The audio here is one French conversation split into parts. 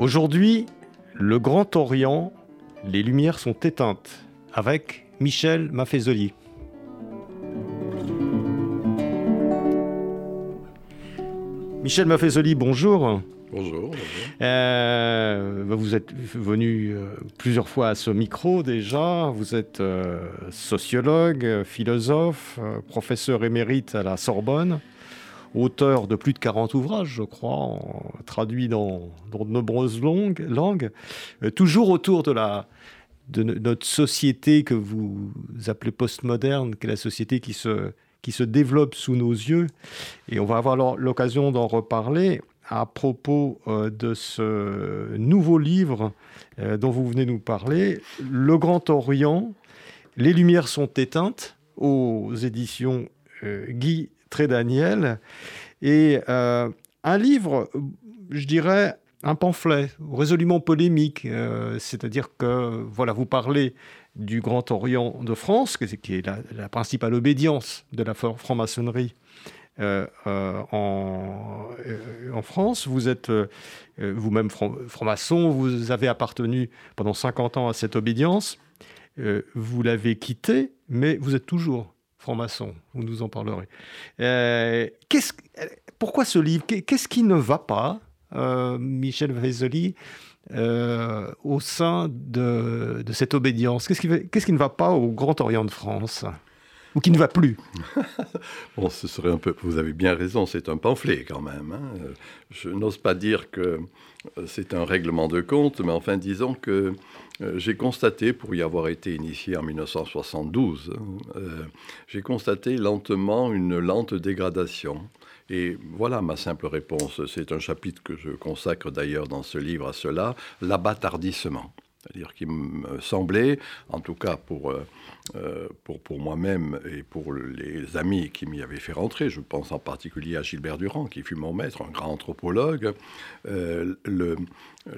Aujourd'hui, le Grand Orient, les lumières sont éteintes avec Michel Maffezoli. Michel Maffezoli, bonjour. Bonjour. Euh, vous êtes venu euh, plusieurs fois à ce micro déjà. Vous êtes euh, sociologue, philosophe, professeur émérite à la Sorbonne auteur de plus de 40 ouvrages, je crois, traduits dans, de nombreuses langues, euh, toujours autour de, notre société que vous appelez postmoderne, qui est la société qui se, développe sous nos yeux. Et on va avoir l'occasion d'en reparler à propos euh, de ce nouveau livre euh, dont vous venez nous parler, Le Grand Orient, Les Lumières sont éteintes, aux éditions Guy Très Daniel. Et euh, un livre, je dirais, un pamphlet résolument polémique, euh, c'est-à-dire que voilà, vous parlez du Grand Orient de France, qui est la, principale obédience de la franc-maçonnerie euh, en, en, France. Vous êtes vous-même franc-maçon, vous avez appartenu pendant 50 ans à cette obédience. vous l'avez quitté, mais vous êtes toujours franc-maçon, vous nous en parlerez. Euh, pourquoi ce livre? Qu'est-ce qui ne va pas, euh, Michel Vézoli, euh, au sein de, cette obédience? Qu'est-ce qui, ne va pas au Grand Orient de France? Ou qui ne va plus? Bon, ce serait un peu. Vous avez bien raison, c'est un pamphlet quand même. Hein. Je n'ose pas dire que c'est un règlement de compte, mais enfin, disons que j'ai constaté, pour y avoir été initié en 1972, euh, j'ai constaté lentement une lente dégradation. Et voilà ma simple réponse. C'est un chapitre que je consacre d'ailleurs dans ce livre à cela, l'abâtardissement. C'est-à-dire qu'il me semblait, en tout cas pour, euh, euh, pour, pour moi-même et pour les amis qui m'y avaient fait rentrer, je pense en particulier à Gilbert Durand, qui fut mon maître, un grand anthropologue, euh,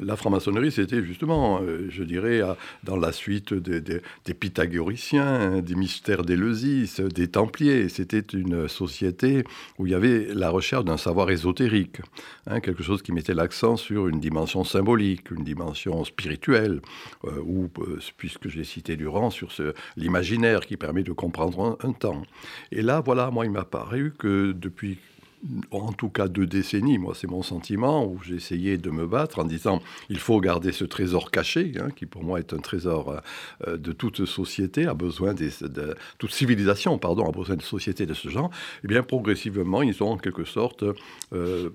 la franc-maçonnerie, c'était justement, je dirais, dans la suite des, pythagoriciens, des mystères d'Éleusis, des Templiers. C'était une société où il y avait la recherche d'un savoir ésotérique, hein, quelque chose qui mettait l'accent sur une dimension symbolique, une dimension spirituelle. Euh, ou, euh, puisque j'ai cité Durand, sur l'imaginaire qui permet de comprendre un, temps. Et là, voilà, moi, il m'a paru que depuis en tout cas deux décennies, moi c'est mon sentiment, où j'ai essayé de me battre en disant il faut garder ce trésor caché, hein, qui pour moi est un trésor euh, de toute société, a besoin des, de toute civilisation, pardon, a besoin de sociétés de ce genre. Et eh bien progressivement, ils ont en quelque sorte euh,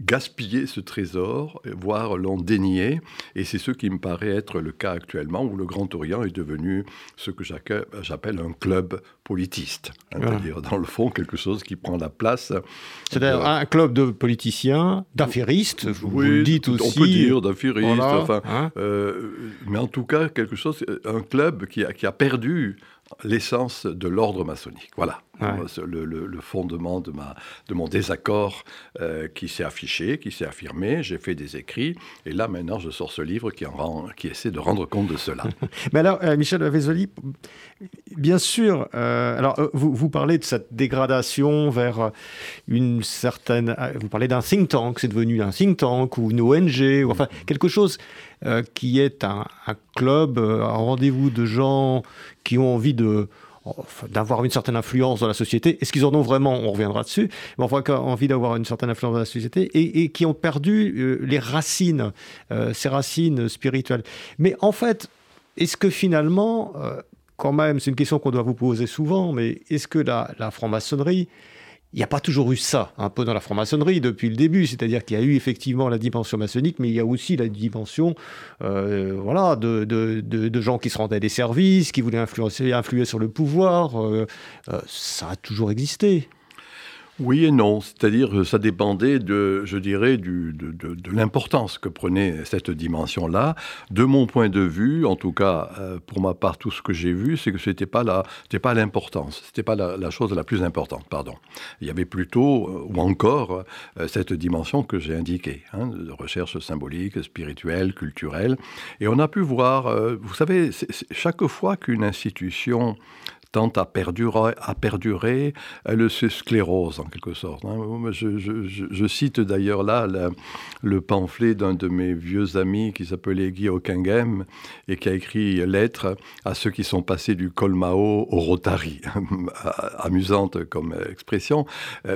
gaspillé ce trésor, voire l'ont dénié, et c'est ce qui me paraît être le cas actuellement, où le Grand Orient est devenu ce que j'appelle un club politiste, hein, c'est-à-dire dans le fond quelque chose qui prend la place c'est-à-dire un club de politiciens, d'affairistes, vous, le dites aussi. On peut dire d'affairistes, enfin, hein. euh, mais en tout cas, quelque chose, un club qui a, qui a perdu l'essence de l'ordre maçonnique. Voilà le, fondement de, ma, de mon désaccord euh, qui s'est affiché, qui s'est affirmé. J'ai fait des écrits et là maintenant je sors ce livre qui, en qui essaie de rendre compte de cela. Mais alors, euh, Michel Vézoli, bien sûr, euh, alors vous, vous, parlez de cette dégradation vers une certaine. Vous parlez d'un think tank, c'est devenu un think tank ou une ONG, ou enfin quelque chose qui est un, club, un rendez-vous de gens qui ont envie de d'avoir une certaine influence dans la société. Est-ce qu'ils en ont vraiment? On reviendra dessus. Mais voit qu'ils ont envie d'avoir une certaine influence dans la société et, qui ont perdu euh, les racines, euh, ces racines spirituelles. Mais en fait, est-ce que finalement, euh, quand même, c'est une question qu'on doit vous poser souvent, mais est-ce que la franc-maçonnerie il n'y a pas toujours eu ça, un peu dans la franc-maçonnerie depuis le début, c'est-à-dire qu'il y a eu effectivement la dimension maçonnique, mais il y a aussi la dimension euh, voilà, de, gens qui se rendaient des services, qui voulaient influencer, influer sur le pouvoir. Euh, euh, ça a toujours existé. Oui et non, c'est-à-dire que ça dépendait de, je dirais, de, l'importance que prenait cette dimension-là. De mon point de vue, en tout cas, euh, pour ma part, tout ce que j'ai vu, c'est que ce n'était pas l'importance, ce n'était pas la, chose la plus importante, pardon. Il y avait plutôt, euh, ou encore, euh, cette dimension que j'ai indiquée, hein, de recherche symbolique, spirituelle, culturelle. Et on a pu voir, vous savez, chaque fois qu'une institution tente à perdurer, à perdurer elle se sclérose en quelque sorte. Hein. Je, cite d'ailleurs là le pamphlet d'un de mes vieux amis qui s'appelait Guy Hockenheim et qui a écrit Lettre à ceux qui sont passés du Colmao au Rotary. Amusante comme expression,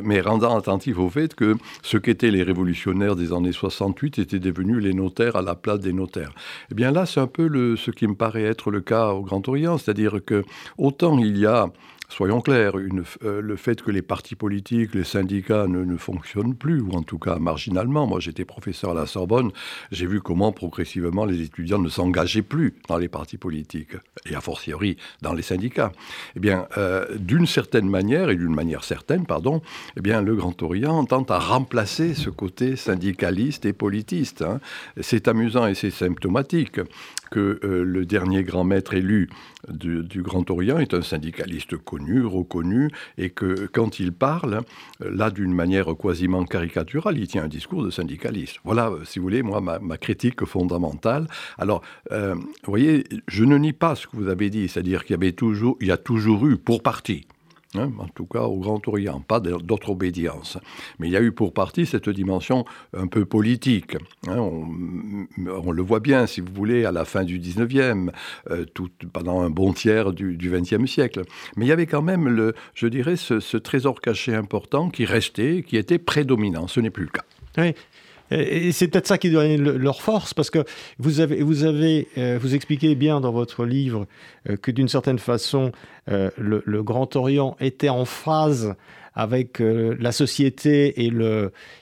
mais rendant attentif au fait que ce qu'étaient les révolutionnaires des années 68 étaient devenus les notaires à la place des notaires. Eh bien là, c'est un peu le, ce qui me paraît être le cas au Grand Orient, c'est-à-dire que autant il y a soyons clairs, euh, le fait que les partis politiques, les syndicats ne, fonctionnent plus, ou en tout cas marginalement. Moi, j'étais professeur à la Sorbonne, j'ai vu comment progressivement les étudiants ne s'engageaient plus dans les partis politiques, et a fortiori dans les syndicats. Eh bien, euh, d'une certaine manière, et d'une manière certaine, pardon, eh bien, le Grand Orient tente à remplacer ce côté syndicaliste et politiste. Hein. C'est amusant et c'est symptomatique que euh, le dernier grand maître élu du, Grand Orient est un syndicaliste connu, reconnu, et que quand il parle, euh, là d'une manière quasiment caricaturale, il tient un discours de syndicaliste. Voilà, euh, si vous voulez, moi, ma, critique fondamentale. Alors, vous voyez, je ne nie pas ce que vous avez dit, c'est-à-dire qu'il y y a toujours eu, pour partie, Hein, en tout cas au Grand Orient, pas d'autre obédience. Mais il y a eu pour partie cette dimension un peu politique. Hein. on, le voit bien, si vous voulez, à la fin du 19e, euh, tout, pendant un bon tiers du, du 20e siècle. Mais il y avait quand même, le, je dirais, ce, ce trésor caché important qui restait, qui était prédominant. Ce n'est plus le cas. Oui, et c'est peut-être ça qui donne leur force, parce que vous avez, vous avez, euh, vous expliquez bien dans votre livre euh, que d'une certaine façon, euh, le, Grand Orient était en phase avec la société et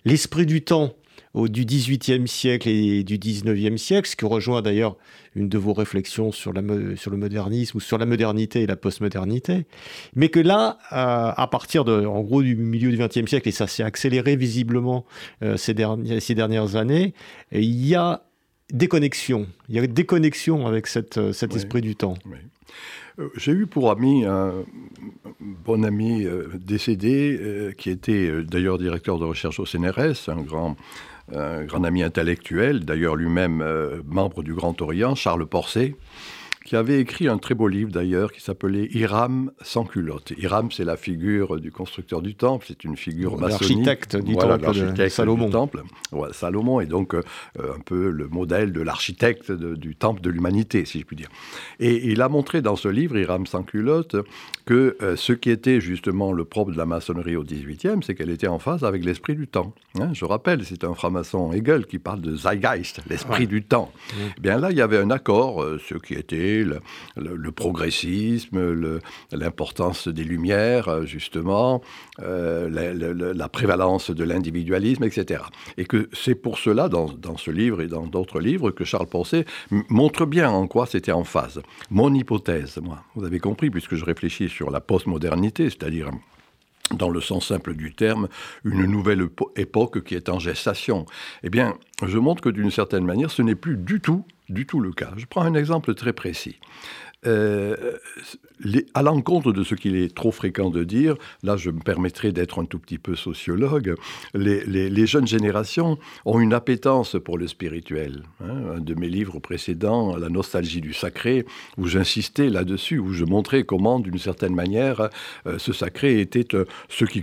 l'esprit du temps au, du XVIIIe siècle et du XIXe siècle, ce qui rejoint d'ailleurs une de vos réflexions sur, la, sur le modernisme ou sur la modernité et la postmodernité. Mais que là, euh, à partir de, en gros, du milieu du XXe siècle, et ça s'est accéléré visiblement euh, ces, dernières, ces dernières années, il y a des connexions. Il y a des connexions avec cette, euh, cet esprit du temps. J'ai eu pour ami un bon ami décédé, qui était d'ailleurs directeur de recherche au CNRS, un grand un grand ami intellectuel, d'ailleurs lui-même euh, membre du Grand Orient, Charles Porcet, qui avait écrit un très beau livre d'ailleurs qui s'appelait Hiram sans culotte. Hiram, c'est la figure du constructeur du temple, c'est une figure maçonnique. L'architecte du temple de Salomon. temple. Salomon est donc euh, un peu le modèle de l'architecte du temple de l'humanité, si je puis dire. Et il a montré dans ce livre, Hiram sans culotte, que euh, ce qui était justement le propre de la maçonnerie au XVIIIe, c'est qu'elle était en phase avec l'esprit du temps. Hein. je rappelle, c'est un franc-maçon Hegel qui parle de Zeitgeist, l'esprit du temps. Eh bien là, il y avait un accord, euh, ce qui était le, progressisme, l'importance des Lumières, euh, justement, euh, la, prévalence de l'individualisme, etc. Et que c'est pour cela, dans, ce livre et dans d'autres livres, que Charles Porcet montre bien en quoi c'était en phase. Mon hypothèse, moi, vous avez compris, puisque je réfléchis sur la postmodernité, c'est-à-dire dans le sens simple du terme, une nouvelle époque qui est en gestation. Eh bien, je montre que d'une certaine manière, ce n'est plus du tout, du tout le cas. Je prends un exemple très précis. Euh, à l'encontre de ce qu'il est trop fréquent de dire, là je me permettrai d'être un tout petit peu sociologue, les, jeunes générations ont une appétence pour le spirituel. Hein. Un de mes livres précédents, La nostalgie du sacré, où j'insistais là-dessus, où je montrais comment, d'une certaine manière, euh, ce sacré était euh, ce qui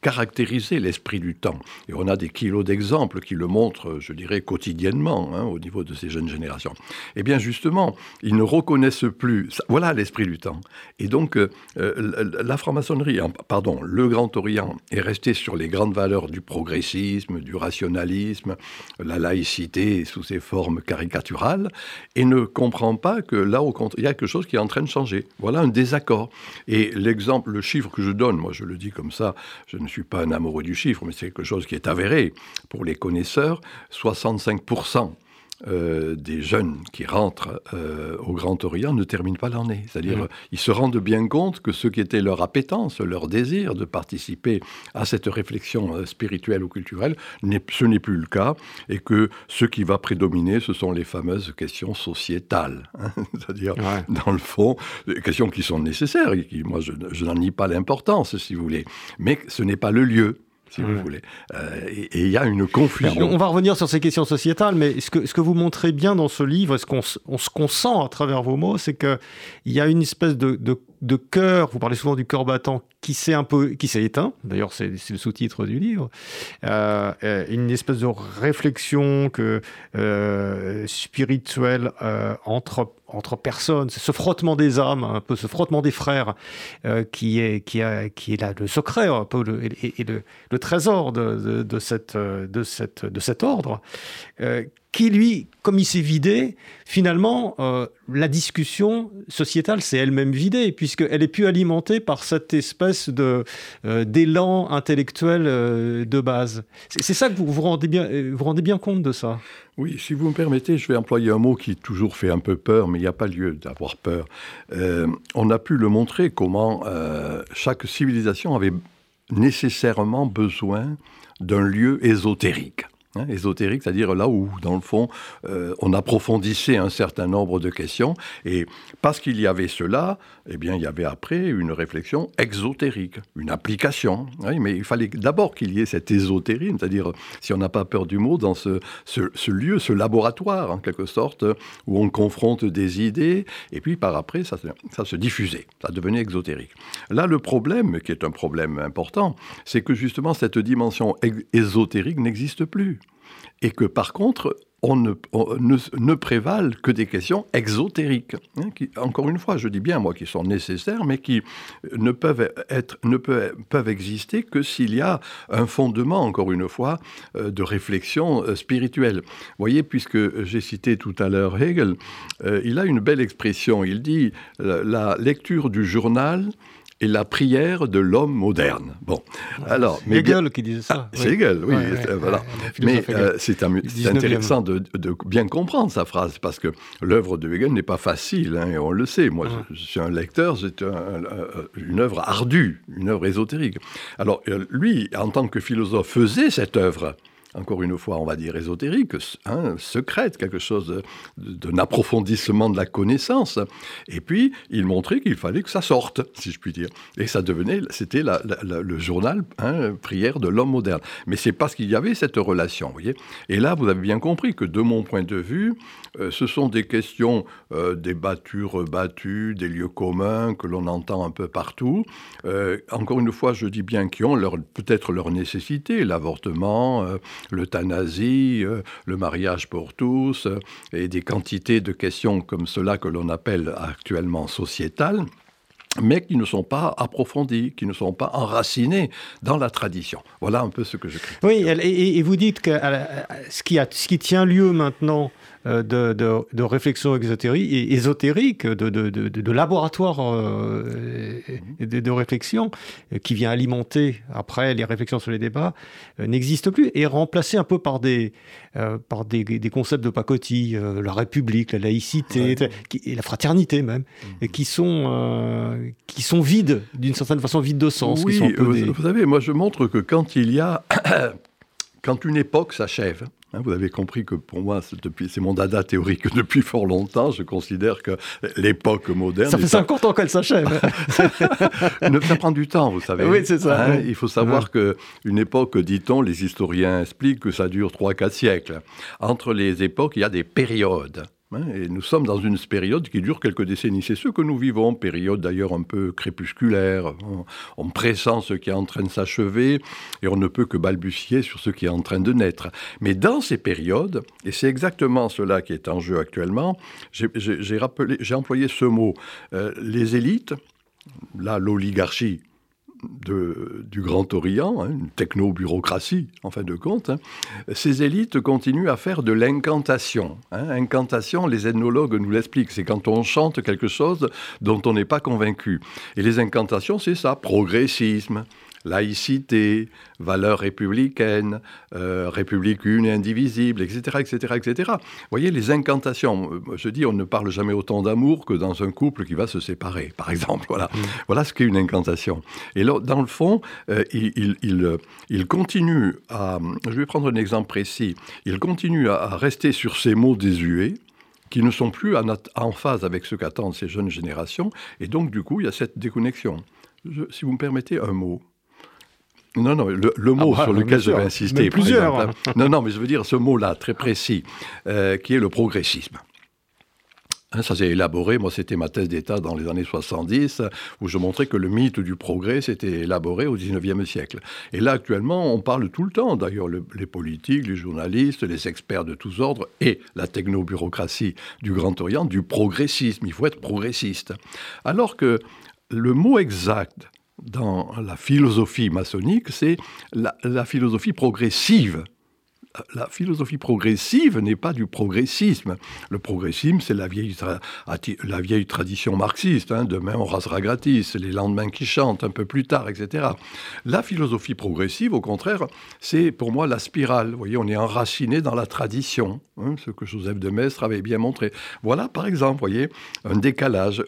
caractérisait l'esprit du temps. Et on a des kilos d'exemples qui le montrent, je dirais, quotidiennement hein, au niveau de ces jeunes générations. Eh bien justement, ils ne reconnaissent plus, voilà l'esprit du temps. Et donc, euh, euh, la franc-maçonnerie, pardon, le Grand Orient est resté sur les grandes valeurs du progressisme, du rationalisme, la laïcité sous ses formes caricaturales, et ne comprend pas que là, au contraire, il y a quelque chose qui est en train de changer. Voilà un désaccord. Et l'exemple, le chiffre que je donne, moi je le dis comme ça, je ne suis pas un amoureux du chiffre, mais c'est quelque chose qui est avéré pour les connaisseurs, 65% euh, des jeunes qui rentrent euh, au Grand Orient ne terminent pas l'année. C'est-à-dire, mmh. ils se rendent bien compte que ce qui était leur appétence, leur désir de participer à cette réflexion euh, spirituelle ou culturelle, ce n'est plus le cas, et que ce qui va prédominer, ce sont les fameuses questions sociétales. Hein. C'est-à-dire, dans le fond, des questions qui sont nécessaires, et qui, moi, je, je n'en nie pas l'importance, si vous voulez, mais ce n'est pas le lieu si vous voulez. Euh, et il y a une confusion. On va revenir sur ces questions sociétales, mais ce que, ce que vous montrez bien dans ce livre, ce qu'on sent à travers vos mots, c'est qu'il y a une espèce de, de, de cœur, vous parlez souvent du cœur battant, qui s'est qui s'est éteint. D'ailleurs, c'est le sous-titre du livre. Euh, euh, une espèce de réflexion euh, spirituelle entre entre personnes, ce frottement des âmes, un peu ce frottement des frères, qui est qui a qui est là le secret un peu le, et, le, le, trésor de, de, cette de cette de cet ordre, qui, lui, comme il s'est vidé, finalement, la discussion sociétale s'est elle-même vidée, puisqu'elle est plus alimentée par cette espèce de, euh, d'élan intellectuel euh, de base. C'est, ça que vous vous rendez, bien, vous rendez bien compte de ça? Oui, si vous me permettez, je vais employer un mot qui toujours fait un peu peur, mais il n'y a pas lieu d'avoir peur. on a pu le montrer comment chaque civilisation avait nécessairement besoin d'un lieu ésotérique. Hein, ésotérique, c'est-à-dire là où, dans le fond, euh, on approfondissait un certain nombre de questions. Et parce qu'il y avait cela, eh bien, il y avait après une réflexion exotérique, une application. mais il fallait d'abord qu'il y ait cette ésotérisme, c'est-à-dire, si on n'a pas peur du mot, dans ce, lieu, ce laboratoire, en quelque sorte, où on confronte des idées, et puis par après, ça, ça se diffusait, ça devenait exotérique. Là, le problème, qui est un problème important, c'est que justement, cette dimension ésotérique n'existe plus et que par contre, on ne, prévalent que des questions exotériques, hein, qui, encore une fois, je dis bien moi, qui sont nécessaires, mais qui ne peuvent exister que s'il y a un fondement, encore une fois, euh, de réflexion euh, spirituelle. Vous voyez, puisque j'ai cité tout à l'heure Hegel, euh, il a une belle expression, il dit la lecture du journal et la prière de l'homme moderne. Bon, alors, c'est Hegel qui disait ça. Ah, c'est Hegel, oui, voilà. mais euh, c'est intéressant de, bien comprendre sa phrase parce que l'œuvre de Hegel n'est pas facile, hein, et on le sait. Moi, je, suis un lecteur, c'est une œuvre ardue, une œuvre ésotérique. Alors, euh, lui, en tant que philosophe, faisait cette œuvre encore une fois, on va dire ésotérique, hein, secrète, quelque chose d'un approfondissement de la connaissance. Et puis, il montrait qu'il fallait que ça sorte, si je puis dire. Et ça devenait, c'était le journal hein, prière de l'homme moderne. Mais c'est parce qu'il y avait cette relation, vous voyez. Et là, vous avez bien compris que, de mon point de vue, euh, ce sont des questions euh, débattues, rebattues, des lieux communs que l'on entend un peu partout. Euh, encore une fois, je dis bien qui ont peut-être leur nécessité, l'avortement, l'euthanasie, euh, le mariage pour tous, euh, et des quantités de questions comme cela que l'on appelle actuellement sociétales mais qui ne sont pas approfondies, qui ne sont pas enracinées dans la tradition. Voilà un peu ce que je. Oui, et, vous dites que ce qui, a, ce qui tient lieu maintenant euh, de, de, réflexion exotérique, ésotérique, de, de laboratoire euh, de, réflexion, euh, qui vient alimenter après les réflexions sur les débats, n'existe plus et est remplacé un peu par des, par des, concepts de pacotille, la République, la laïcité, et la fraternité même, et qui, sont, qui sont vides, d'une certaine façon vides de sens. Oui, vous savez, moi je montre que quand il y a... quand une époque s'achève, vous avez compris que pour moi, c'est mon dada théorique depuis fort longtemps. Je considère que l'époque moderne. Ça fait 50 ans qu'elle s'achève. ça prend du temps, vous savez. Oui, c'est ça. Hein, il faut savoir que qu'une époque, dit-on, les historiens expliquent que ça dure 3-4 siècles. Entre les époques, il y a des périodes. Hein, et nous sommes dans une période qui dure quelques décennies. C'est ce que nous vivons, période d'ailleurs un peu crépusculaire. On, pressent ce qui est en train de s'achever et on ne peut que balbutier sur ce qui est en train de naître. Mais dans ces périodes, et c'est exactement cela qui est en jeu actuellement, j'ai employé ce mot. Euh, les élites, là l'oligarchie du Grand Orient, hein, une techno-bureaucratie en fin de compte, hein, ces élites continuent à faire de l'incantation. Hein. Incantation, les ethnologues nous l'expliquent, c'est quand on chante quelque chose dont on n'est pas convaincu. Et les incantations, c'est ça, progressisme, laïcité, valeurs républicaines, euh, république une et indivisible, etc., etc., etc. Vous voyez, les incantations, euh, je dis, on ne parle jamais autant d'amour que dans un couple qui va se séparer, par exemple. Voilà, mm. voilà ce qu'est une incantation. Et là, dans le fond, euh, il, il, continue à... Je vais prendre un exemple précis. Il continue à, rester sur ces mots désuets, qui ne sont plus en, phase avec ce qu'attendent ces jeunes générations. Et donc, du coup, il y a cette déconnexion. si vous me permettez un mot, non, non, le, mot ah bah, sur lequel je vais insister. Plusieurs. Hein. non, non, mais je veux dire ce mot-là, très précis, euh, qui est le progressisme. Hein, ça s'est élaboré, moi c'était ma thèse d'État dans les années 70, où je montrais que le mythe du progrès s'était élaboré au 19e siècle. Et là actuellement, on parle tout le temps, d'ailleurs les politiques, les journalistes, les experts de tous ordres et la technobureaucratie du Grand Orient, du progressisme. Il faut être progressiste. Alors que le mot exact dans la philosophie maçonnique, c'est la, philosophie progressive la philosophie progressive n'est pas du progressisme. Le progressisme, c'est la vieille, la vieille tradition marxiste. Hein. Demain, on rasera gratis, les lendemains qui chantent un peu plus tard, etc. La philosophie progressive, au contraire, c'est pour moi la spirale. Vous voyez, on est enraciné dans la tradition, hein, ce que Joseph de Maistre avait bien montré. Voilà, par exemple, voyez, un décalage.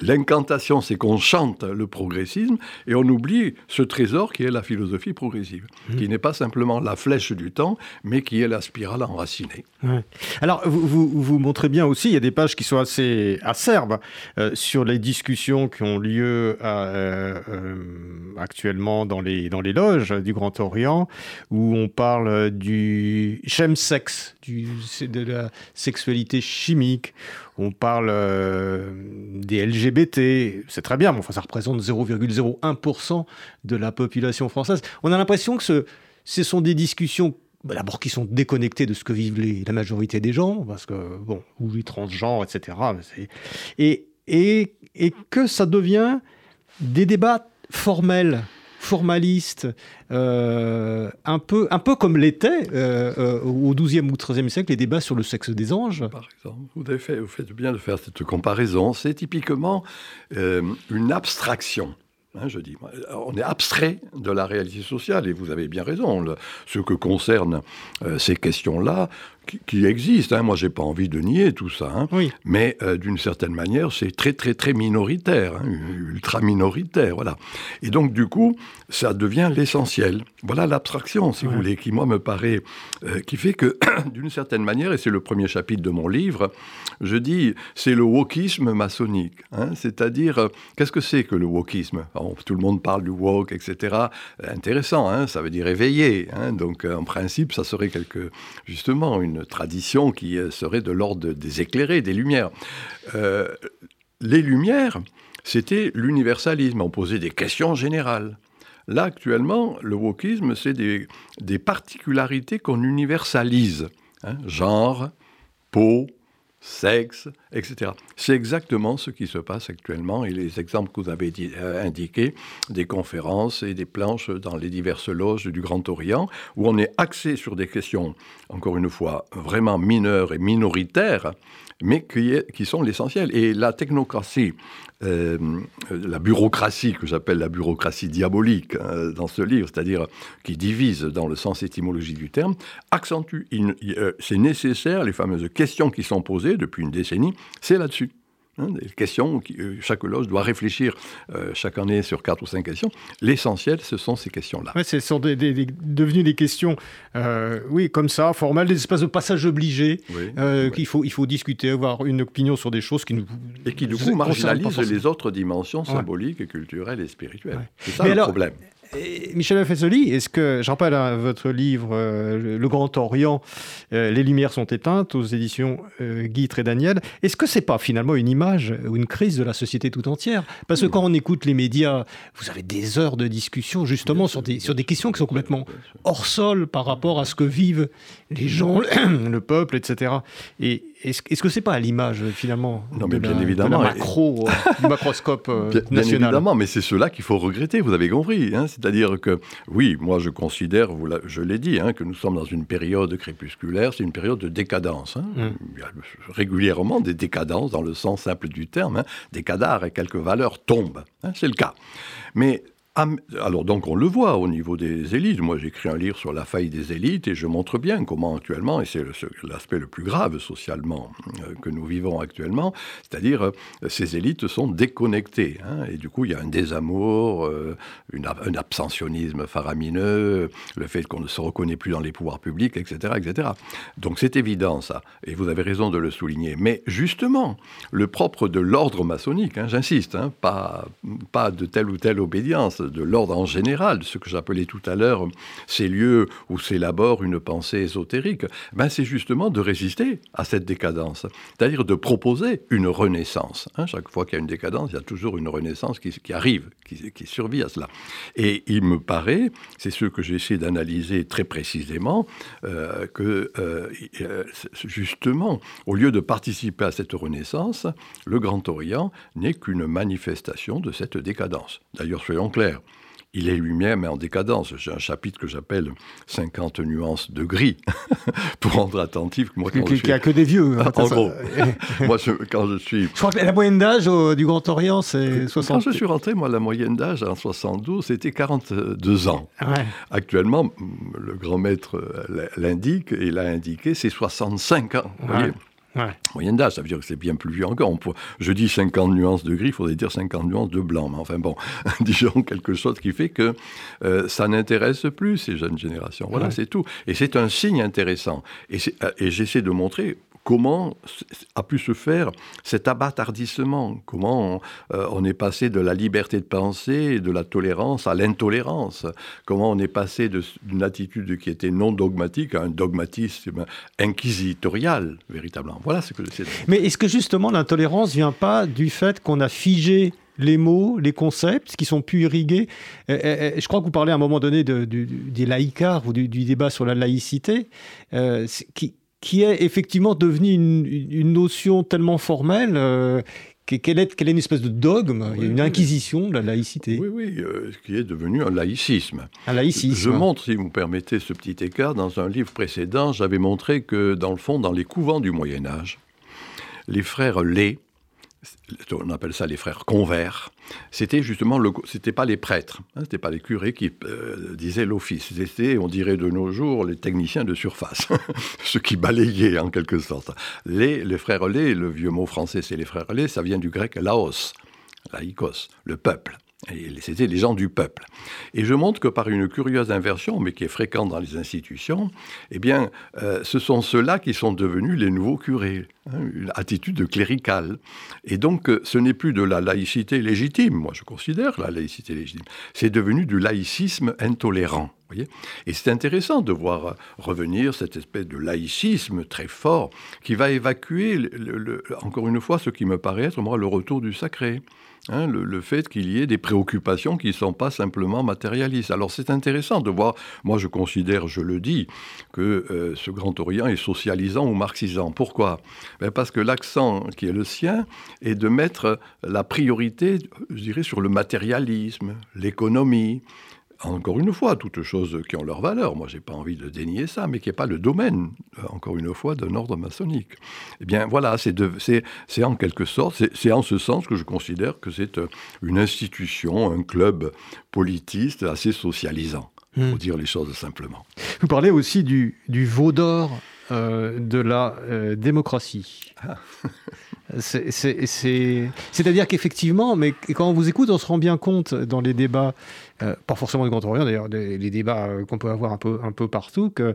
L'incantation, c'est qu'on chante le progressisme et on oublie ce trésor qui est la philosophie progressive, mmh. qui n'est pas simplement la flèche du temps, mais qui est la spirale enracinée. Alors, vous, vous, montrez bien aussi, il y a des pages qui sont assez acerbes euh, sur les discussions qui ont lieu euh, euh, actuellement dans les, dans les loges du Grand Orient, où on parle du chemsex, du, de la sexualité chimique, on parle des LGBT, c'est très bien, mais enfin, ça représente 0,01% de la population française. On a l'impression que ce, ce sont des discussions bah, d'abord qui sont déconnectés de ce que vivent la majorité des gens, parce que, bon, ou les transgenres, etc. Et, et, et que ça devient des débats formels, formalistes, euh, un, peu, un peu comme l'étaient euh, euh, au XIIe ou XIIIe siècle les débats sur le sexe des anges. Par exemple, vous, faites bien de faire cette comparaison. C'est typiquement une abstraction Hein, je dis, on est abstrait de la réalité sociale, et vous avez bien raison. ce que concerne euh, ces questions-là, qui, existent, hein, moi j'ai pas envie de nier tout ça, hein. mais euh, d'une certaine manière, c'est très très très minoritaire, ultra minoritaire, voilà. Et donc du coup, ça devient l'essentiel. Voilà l'abstraction, si vous voulez, qui moi me paraît, euh, qui fait que d'une certaine manière, et c'est le premier chapitre de mon livre, je dis, c'est le wokisme maçonnique. C'est-à-dire, qu'est-ce que c'est que le wokisme? Tout le monde parle du woke, etc. Intéressant, hein, ça veut dire éveillé. Hein. donc, euh, en principe, ça serait quelque, justement une tradition qui euh, serait de l'ordre des éclairés, des lumières. Euh, les lumières, c'était l'universalisme. On posait des questions générales. Là, actuellement, le wokisme, c'est des, particularités qu'on universalise. Hein. genre, peau, sexe, etc. C'est exactement ce qui se passe actuellement et les exemples que vous avez euh, indiqués des conférences et des planches dans les diverses loges du Grand Orient où on est axé sur des questions, encore une fois, vraiment mineures et minoritaires, mais qui, sont l'essentiel. Et la technocratie, euh, la bureaucratie que j'appelle la bureaucratie diabolique hein, dans ce livre, c'est-à-dire qui divise dans le sens étymologique du terme, accentue. Euh, c'est nécessaire, les fameuses questions qui sont posées depuis une décennie, c'est là-dessus. Hein, des questions, euh, chaque loge doit réfléchir euh, chaque année sur quatre ou cinq questions. L'essentiel, ce sont ces questions-là. Ouais, ce sont des, devenues des questions, euh, oui, comme ça, formelles, des espaces de passage obligés, qu'il faut, il faut discuter, avoir une opinion sur des choses qui nous. Et qui, du coup, marginalisent les autres dimensions symboliques, culturelles et spirituelles. C'est ça le problème. Michel Fessoli, est-ce que, parle à votre livre euh, Le Grand Orient, euh, Les Lumières sont éteintes aux éditions euh, Guitre et Daniel, est-ce que c'est pas finalement une image ou une crise de la société tout entière? Parce que quand on écoute les médias, vous avez des heures de discussion justement sur des, sur des questions qui sont complètement hors sol par rapport à ce que vivent les gens, le peuple, etc. Et, est-ce, est-ce que c'est pas à l'image finalement Non, mais bien évidemment. macro, du macroscope national bien, évidemment, mais c'est cela qu'il faut regretter. Vous avez compris. Hein, c'est-à-dire que, oui, moi je considère, vous je l'ai dit, hein, que nous sommes dans une période crépusculaire, c'est une période de décadence. Hein. Mmh. Il y a régulièrement des décadences dans le sens simple du terme. Hein. Des cadavres et quelques valeurs tombent. c'est le cas. Mais alors donc on le voit au niveau des élites. Moi j'écris un livre sur la faille des élites et je montre bien comment actuellement, et c'est l'aspect le plus grave socialement euh, que nous vivons actuellement, c'est-à-dire euh, ces élites sont déconnectées. Hein, et du coup il y a un désamour, euh, un abstentionnisme faramineux, le fait qu'on ne se reconnaît plus dans les pouvoirs publics, etc. etc. Donc c'est évident ça, et vous avez raison de le souligner. Mais justement, le propre de l'ordre maçonnique, hein, j'insiste, hein, pas, pas de telle ou telle obédience, de l'ordre en général, ce que j'appelais tout à l'heure ces lieux où s'élabore une pensée ésotérique, ben c'est justement de résister à cette décadence, c'est-à-dire de proposer une renaissance. Hein. chaque fois qu'il y a une décadence, il y a toujours une renaissance qui, arrive, qui, survit à cela. Et il me paraît, c'est ce que j'essaie d'analyser très précisément, euh, que euh, euh, justement, au lieu de participer à cette renaissance, le Grand Orient n'est qu'une manifestation de cette décadence. D'ailleurs, soyons clairs, il est lui-même en décadence. J'ai un chapitre que j'appelle 50 nuances de gris, pour rendre attentif. Moi, quand il n'y a que des vieux. Hein, en gros, moi, quand je suis... Je crois que la moyenne d'âge du Grand Orient, c'est 60. Quand je suis rentré, moi, la moyenne d'âge en 72, c'était 42 ans. Actuellement, le grand maître l'indique, et l'a indiqué, c'est 65 ans. Vous voyez? Moyenne d'âge, ça veut dire que c'est bien plus vieux encore. je dis 50 nuances de gris, il faudrait dire 50 nuances de blanc. Mais enfin bon, disons quelque chose qui fait que euh, ça n'intéresse plus ces jeunes générations. Voilà, c'est tout. Et c'est un signe intéressant. et j'essaie de montrer comment a pu se faire cet abattardissement, comment euh, on, est passé de la liberté de penser, de la tolérance à l'intolérance, comment on est passé d'une attitude qui était non dogmatique à un dogmatisme inquisitorial, véritablement? Voilà ce que de Mais est-ce que justement l'intolérance vient pas du fait qu'on a figé les mots, les concepts qui sont plus irrigués? je crois que vous parlez à un moment donné de, des laïcars ou du, débat sur la laïcité, euh, qui, qui est effectivement devenu une, notion tellement formelle euh, qu'elle est, est, une espèce de dogme, une inquisition de la laïcité. Oui, oui, euh, qui est devenu un laïcisme. Un laïcisme. Je montre, si vous me permettez ce petit écart, dans un livre précédent, j'avais montré que, dans le fond, dans les couvents du Moyen Âge, les frères Lay, on appelle ça les frères convers, c'était justement, le, c'était pas les prêtres, hein, c'était pas les curés qui euh, disaient l'office, c'était, on dirait de nos jours, les techniciens de surface, ceux qui balayaient en quelque sorte. Les, les frères lais, le vieux mot français c'est les frères lais, ça vient du grec laos, laïkos, le peuple. C'était les gens du peuple. Et je montre que par une curieuse inversion, mais qui est fréquente dans les institutions, eh bien, euh, ce sont ceux-là qui sont devenus les nouveaux curés. Hein, une attitude cléricale. Et donc, euh, ce n'est plus de la laïcité légitime, moi je considère la laïcité légitime, c'est devenu du laïcisme intolérant. Voyez et c'est intéressant de voir revenir cette espèce de laïcisme très fort qui va évacuer, encore une fois, ce qui me paraît être, moi, le retour du sacré. Hein, le, fait qu'il y ait des préoccupations qui ne sont pas simplement matérialistes. Alors c'est intéressant de voir, moi je considère, je le dis, que euh, ce Grand Orient est socialisant ou marxisant. Pourquoi? Ben, Parce que l'accent qui est le sien est de mettre la priorité, je dirais, sur le matérialisme, l'économie, encore une fois, toutes choses qui ont leur valeur, moi j'ai pas envie de dénier ça, mais qui n'est pas le domaine, euh, encore une fois, d'un ordre maçonnique. Eh bien voilà, c'est en quelque sorte, c'est en ce sens que je considère que c'est euh, une institution, un club politiste assez socialisant, pour hmm. dire les choses simplement. Vous parlez aussi du, du veau d'or euh, de la démocratie. Ah. C'est-à-dire qu'effectivement, mais quand on vous écoute, on se rend bien compte dans les débats, euh, pas forcément du Grand Orient d'ailleurs, les, débats euh, qu'on peut avoir un peu, partout, que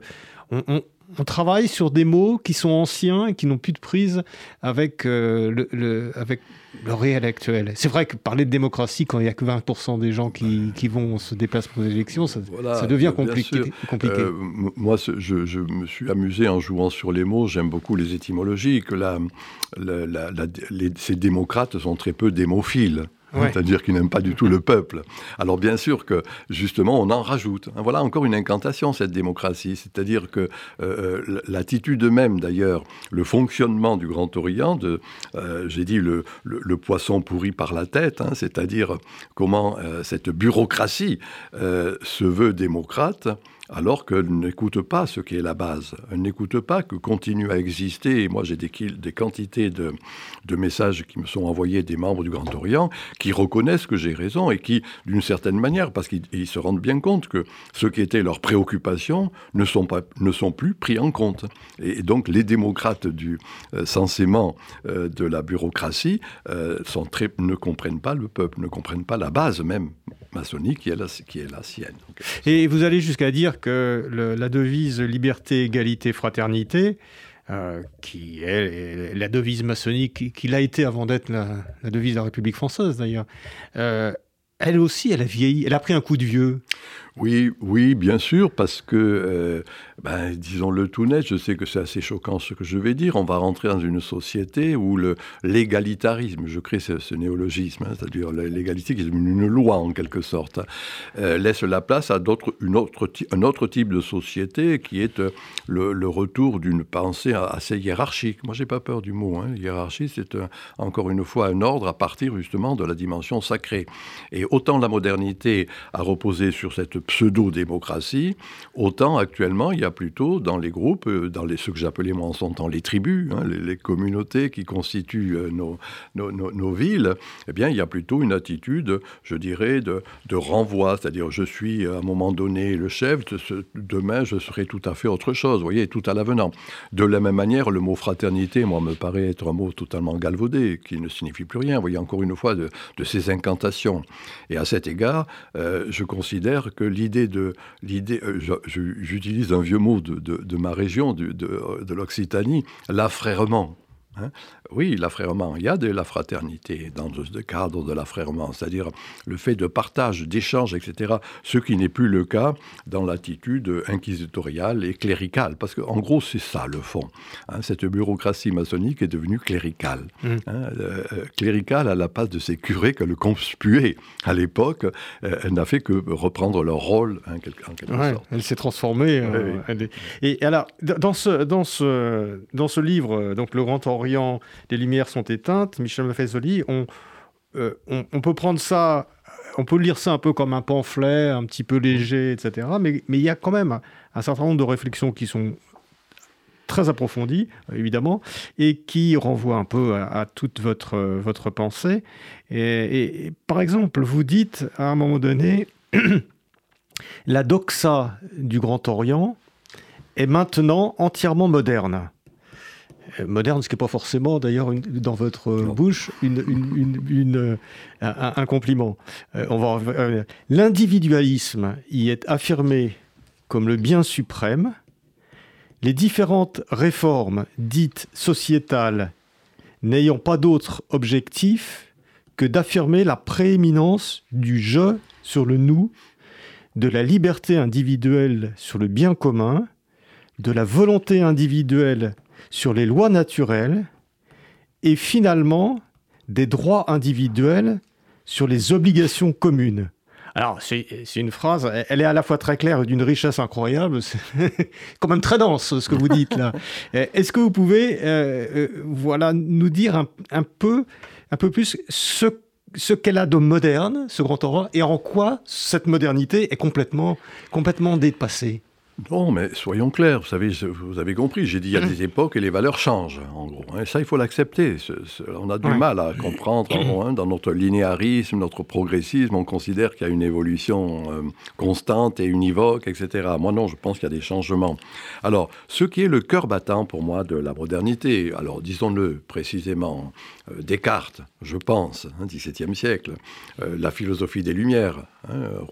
on travaille sur des mots qui sont anciens et qui n'ont plus de prise avec, euh, le, avec le réel actuel. C'est vrai que parler de démocratie quand il n'y a que 20% des gens qui, qui, vont se déplacer pour les élections, ça, ça devient compliqué. compliqué. Euh, moi, je, je, me suis amusé en jouant sur les mots. J'aime beaucoup les étymologies. Que la, ces démocrates sont très peu démophiles. C'est-à-dire qu'ils n'aiment pas du tout le peuple. Alors bien sûr que justement on en rajoute. Hein, voilà encore une incantation cette démocratie, c'est-à-dire que euh, euh, l'attitude même d'ailleurs, le fonctionnement du Grand Orient, euh, j'ai dit le, poisson pourri par la tête, hein, c'est-à-dire comment cette bureaucratie se veut démocrate alors qu'elle n'écoute pas ce qui est la base. Elle n'écoute pas que continue à exister, et moi j'ai des, quantités de, messages qui me sont envoyés des membres du Grand Orient, qui reconnaissent que j'ai raison et qui, d'une certaine manière, parce qu'ils se rendent bien compte que ce qui était leurs préoccupations ne sont, pas, ne sont plus pris en compte. Et, donc les démocrates du euh, censément euh, de la bureaucratie euh, ne comprennent pas le peuple, ne comprennent pas la base même maçonnique qui est la, qui est la sienne. Et vous allez jusqu'à dire que la devise liberté, égalité, fraternité, euh, qui est la devise maçonnique, qui l'a été avant d'être la, devise de la République française d'ailleurs, euh, elle aussi, elle a vieilli, elle a pris un coup de vieux. Oui, oui, bien sûr, parce que, euh, ben, disons-le tout net, je sais que c'est assez choquant ce que je vais dire, on va rentrer dans une société où l'égalitarisme, je crée ce, néologisme, hein, c'est-à-dire l'égalité qui est une loi en quelque sorte, euh, laisse la place à une autre, un autre type de société qui est euh, le, retour d'une pensée assez hiérarchique. Moi, j'ai pas peur du mot. Hein. Hiérarchie, c'est encore une fois un ordre à partir justement de la dimension sacrée. Et autant la modernité a reposé sur cette pseudo-démocratie, autant actuellement il y a plutôt dans les groupes, euh, dans les, ce que j'appelais moi en son temps les tribus, hein, les, communautés qui constituent euh, nos, nos, nos, villes, eh bien il y a plutôt une attitude, je dirais, de, de renvoi, c'est-à-dire je suis à un moment donné le chef, demain je serai tout à fait autre chose, vous voyez, tout à l'avenant. De la même manière, le mot fraternité, moi, me paraît être un mot totalement galvaudé, qui ne signifie plus rien, vous voyez, encore une fois, de, de ces incantations. Et à cet égard, euh, je considère que l'idée de l'idée, euh, j'utilise un vieux mot de, ma région, de, de l'Occitanie, l'affrèrement. Hein. Oui, l'affrèrement, il y a de la fraternité dans le cadre de l'affrèrement, c'est-à-dire le fait de partage, d'échange, etc., ce qui n'est plus le cas dans l'attitude inquisitoriale et cléricale, parce qu'en gros, c'est ça le fond. Hein. cette bureaucratie maçonnique est devenue cléricale. Mmh. Hein. Euh, euh, cléricale à la place de ces curés que le conspuaient à l'époque, euh, elle n'a fait que reprendre leur rôle, en quelque, sorte. Elle s'est transformée. Et alors, dans ce, dans ce, dans ce livre, donc Le Grand Orient, les lumières sont éteintes, Michel Maffezoli, euh, on, peut prendre ça, on peut lire ça un peu comme un pamphlet, un petit peu léger, etc. Mais, il y a quand même un certain nombre de réflexions qui sont très approfondies, évidemment, et qui renvoient un peu à, toute votre, votre pensée. Et, par exemple, vous dites à un moment donné, la doxa du Grand Orient est maintenant entièrement moderne. Euh, moderne, ce qui n'est pas forcément d'ailleurs dans votre bouche une, un, compliment. Euh, on va L'individualisme y est affirmé comme le bien suprême. Les différentes réformes dites sociétales n'ayant pas d'autre objectif que d'affirmer la prééminence du je sur le nous, de la liberté individuelle sur le bien commun, de la volonté individuelle sur les lois naturelles et finalement des droits individuels sur les obligations communes. Alors, c'est une phrase, elle est à la fois très claire et d'une richesse incroyable, c'est quand même très dense ce que vous dites là. Est-ce que vous pouvez euh, euh, voilà, nous dire un, peu, un peu plus ce, ce qu'elle a de moderne, ce grand aura, et en quoi cette modernité est complètement, complètement dépassée? Non, mais soyons clairs, vous savez, vous avez compris, j'ai dit il y a des époques et les valeurs changent, en gros. Et hein. ça, il faut l'accepter. On a du mal à comprendre, hein, dans notre linéarisme, notre progressisme, on considère qu'il y a une évolution euh, constante et univoque, etc. Moi, non, je pense qu'il y a des changements. Alors, ce qui est le cœur battant pour moi de la modernité, alors disons-le précisément, euh, Descartes, je pense, hein, XVIIe siècle, euh, la philosophie des Lumières,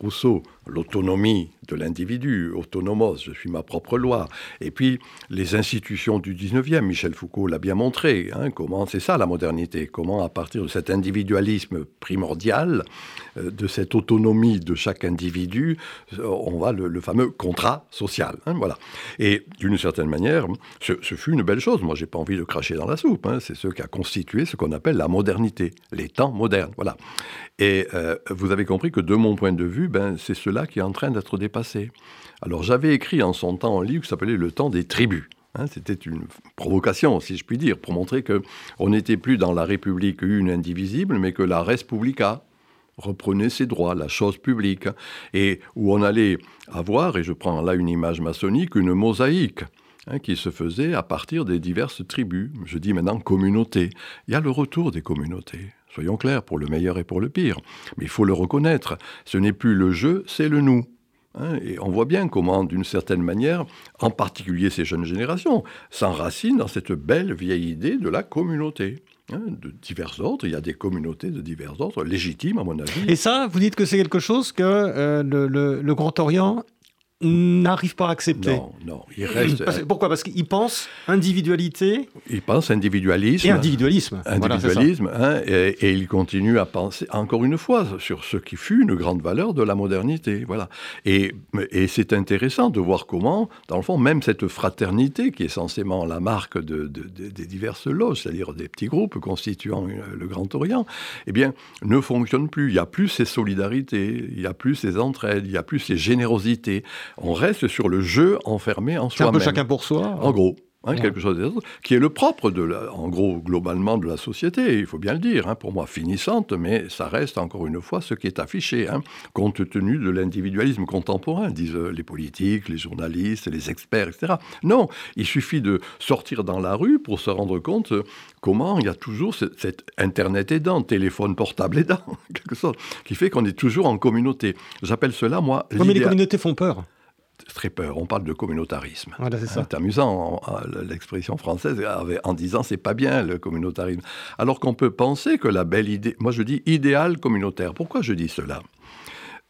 Rousseau, l'autonomie de l'individu, autonomos, je suis ma propre loi. Et puis les institutions du 19e, Michel Foucault l'a bien montré, hein, comment c'est ça la modernité, comment à partir de cet individualisme primordial, euh, de cette autonomie de chaque individu, euh, on va le, fameux contrat social. Hein, voilà. Et d'une certaine manière, ce, fut une belle chose. Moi, j'ai pas envie de cracher dans la soupe. Hein. c'est ce qui a constitué ce qu'on appelle la modernité, les temps modernes. Voilà. Et euh, vous avez compris que de mon point de vue, ben, c'est cela qui est en train d'être dépassé. Alors j'avais écrit en son temps un livre qui s'appelait Le temps des tribus. Hein. C'était une provocation, si je puis dire, pour montrer qu'on n'était plus dans la République une indivisible, mais que la Respublica reprenait ses droits, la chose publique, et où on allait avoir, et je prends là une image maçonnique, une mosaïque hein, qui se faisait à partir des diverses tribus. Je dis maintenant communautés. Il y a le retour des communautés soyons clairs, pour le meilleur et pour le pire. Mais il faut le reconnaître, ce n'est plus le jeu, c'est le nous. Hein, et on voit bien comment, d'une certaine manière, en particulier ces jeunes générations, s'enracinent dans cette belle vieille idée de la communauté. Hein, de divers ordres, il y a des communautés de divers ordres, légitimes à mon avis. Et ça, vous dites que c'est quelque chose que euh, le, Grand Orient n'arrive pas à accepter. Non, non, il reste. pourquoi? Parce qu'il pense individualité. Il pense individualisme. Et individualisme. Individualisme, hein, et, il continue à penser, encore une fois, sur ce qui fut une grande valeur de la modernité. Voilà. Et, et c'est intéressant de voir comment, dans le fond, même cette fraternité, qui est censément la marque de, des diverses loges, c'est-à-dire des petits groupes constituant le Grand Orient, eh bien, ne fonctionne plus. Il n'y a plus ces solidarités, il n'y a plus ces entraides, il n'y a plus ces générosités on reste sur le jeu enfermé en soi-même. un peu chacun pour soi. En gros. Hein, quelque chose qui est le propre, de en gros, globalement, de la société, il faut bien le dire, hein, pour moi finissante, mais ça reste encore une fois ce qui est affiché, hein, compte tenu de l'individualisme contemporain, disent les politiques, les journalistes, les experts, etc. Non, il suffit de sortir dans la rue pour se rendre compte comment il y a toujours cet Internet aidant, téléphone portable aidant, quelque chose, qui fait qu'on est toujours en communauté. J'appelle cela, moi... mais les communautés font peur très peur. On parle de communautarisme. c'est amusant, l'expression française en disant c'est pas bien le communautarisme. Alors qu'on peut penser que la belle idée, moi je dis idéal communautaire. Pourquoi je dis cela?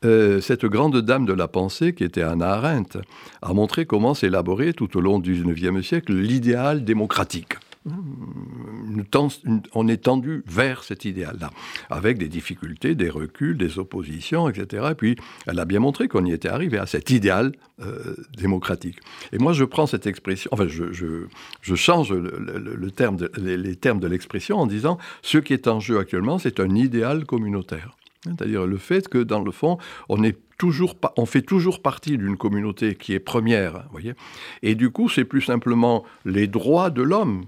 Euh, cette grande dame de la pensée, qui était Anna Arendt, a montré comment s'élaborer tout au long du XIXe siècle l'idéal démocratique on est tendu vers cet idéal-là, avec des difficultés, des reculs, des oppositions, etc. Et puis, elle a bien montré qu'on y était arrivé à cet idéal euh, démocratique. Et moi, je prends cette expression, enfin, je, change le, terme les, termes de l'expression en disant ce qui est en jeu actuellement, c'est un idéal communautaire. C'est-à-dire le fait que, dans le fond, on est toujours on fait toujours partie d'une communauté qui est première, voyez. Et du coup, c'est plus simplement les droits de l'homme.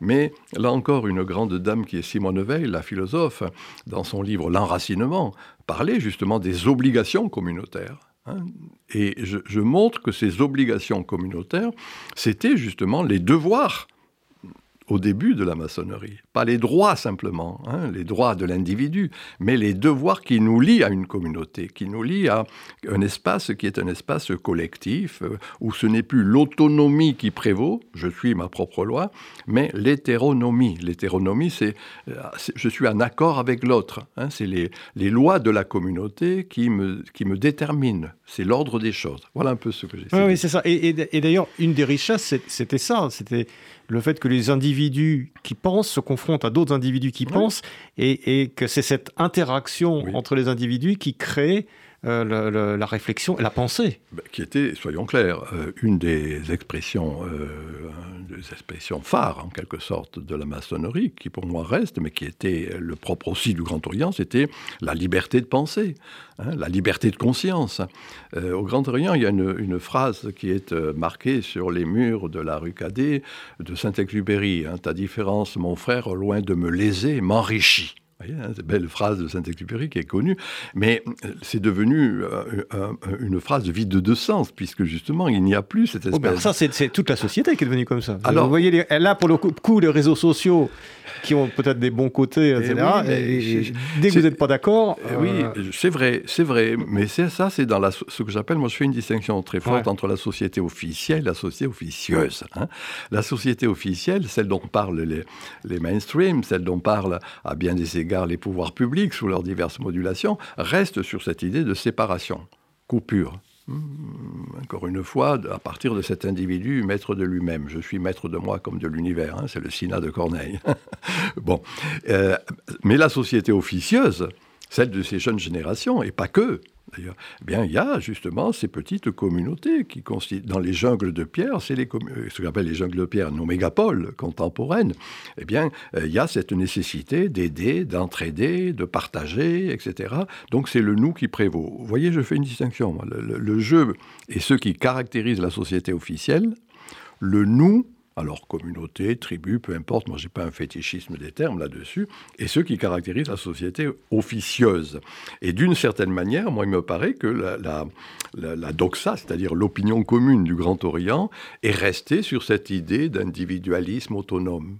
Mais là encore, une grande dame qui est Simone Veil, la philosophe, dans son livre L'enracinement, parlait justement des obligations communautaires. Hein. Et je, montre que ces obligations communautaires, c'était justement les devoirs au début de la maçonnerie. Pas les droits simplement, hein, les droits de l'individu, mais les devoirs qui nous lient à une communauté, qui nous lient à un espace qui est un espace collectif, euh, où ce n'est plus l'autonomie qui prévaut, je suis ma propre loi, mais l'hétéronomie. L'hétéronomie, c'est euh, je suis en accord avec l'autre. Hein, c'est les, les, lois de la communauté qui me, qui me déterminent. C'est l'ordre des choses. Voilà un peu ce que j'ai Oui, oui c'est ça. Et, et d'ailleurs, une des richesses, c'était ça. C'était le fait que les individus qui pensent se confrontent à d'autres individus qui pensent, et, que c'est cette interaction entre les individus qui crée euh, la réflexion et la pensée. Bah, qui était, soyons clairs, euh, une des expressions, euh, des expressions phares, en quelque sorte, de la maçonnerie, qui pour moi reste, mais qui était le propre aussi du Grand Orient, c'était la liberté de penser, hein, la liberté de conscience. au Grand Orient, il y a une, phrase qui est marquée sur les murs de la rue Cadet de Saint-Exupéry. Hein, Ta différence, mon frère, loin de me léser, m'enrichit. Hein, cette belle phrase de Saint-Exupéry qui est connue, mais euh, c'est devenu euh, une phrase vide de sens, puisque justement, il n'y a plus cette oh, ben, espèce... ça, c'est toute la société qui est devenue comme ça. Alors, vous voyez, là, pour le coup, les réseaux sociaux qui ont peut-être des bons côtés, etc. Dès que vous n'êtes pas d'accord... Oui, euh, c'est vrai, c'est vrai, mais c'est ça, c'est dans la, ce que j'appelle, moi je fais une distinction très forte entre la société officielle et la société officieuse. Hein. La société officielle, celle dont parlent les, les mainstream, celle dont parlent à bien des égards les pouvoirs publics, sous leurs diverses modulations, restent sur cette idée de séparation, coupure. Encore une fois, à partir de cet individu, maître de lui-même. Je suis maître de moi comme de l'univers. Hein, c'est le Sina de Corneille. bon, euh, mais la société officieuse, celle de ces jeunes générations, et pas que, eh bien, il y a justement ces petites communautés qui constituent, dans les jungles de pierre, c'est euh, ce qu'on appelle les jungles de pierre, nos mégapoles contemporaines, eh bien, euh, il y a cette nécessité d'aider, d'entraider, de partager, etc. Donc, c'est le nous qui prévaut. Vous voyez, je fais une distinction. Le, le jeu est ce qui caractérise la société officielle. Le nous alors communauté, tribu, peu importe, moi j'ai pas un fétichisme des termes là-dessus, et ce qui caractérise la société officieuse. Et d'une certaine manière, moi il me paraît que la, la, doxa, c'est-à-dire l'opinion commune du Grand Orient, est restée sur cette idée d'individualisme autonome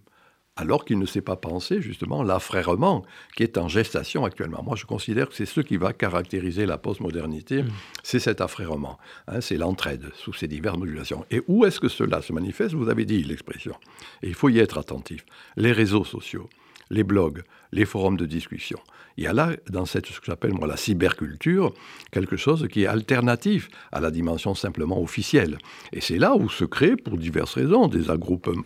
alors qu'il ne sait pas penser justement l'affrèrement qui est en gestation actuellement. Moi, je considère que c'est ce qui va caractériser la postmodernité, mmh. c'est cet affrèrement, hein, c'est l'entraide sous ces diverses modulations. Et où est-ce que cela se manifeste? Vous avez dit l'expression. Et il faut y être attentif. Les réseaux sociaux, les blogs, les forums de discussion. Il y a là, dans cette, ce que j'appelle moi la cyberculture, quelque chose qui est alternatif à la dimension simplement officielle. Et c'est là où se créent, pour diverses raisons, des,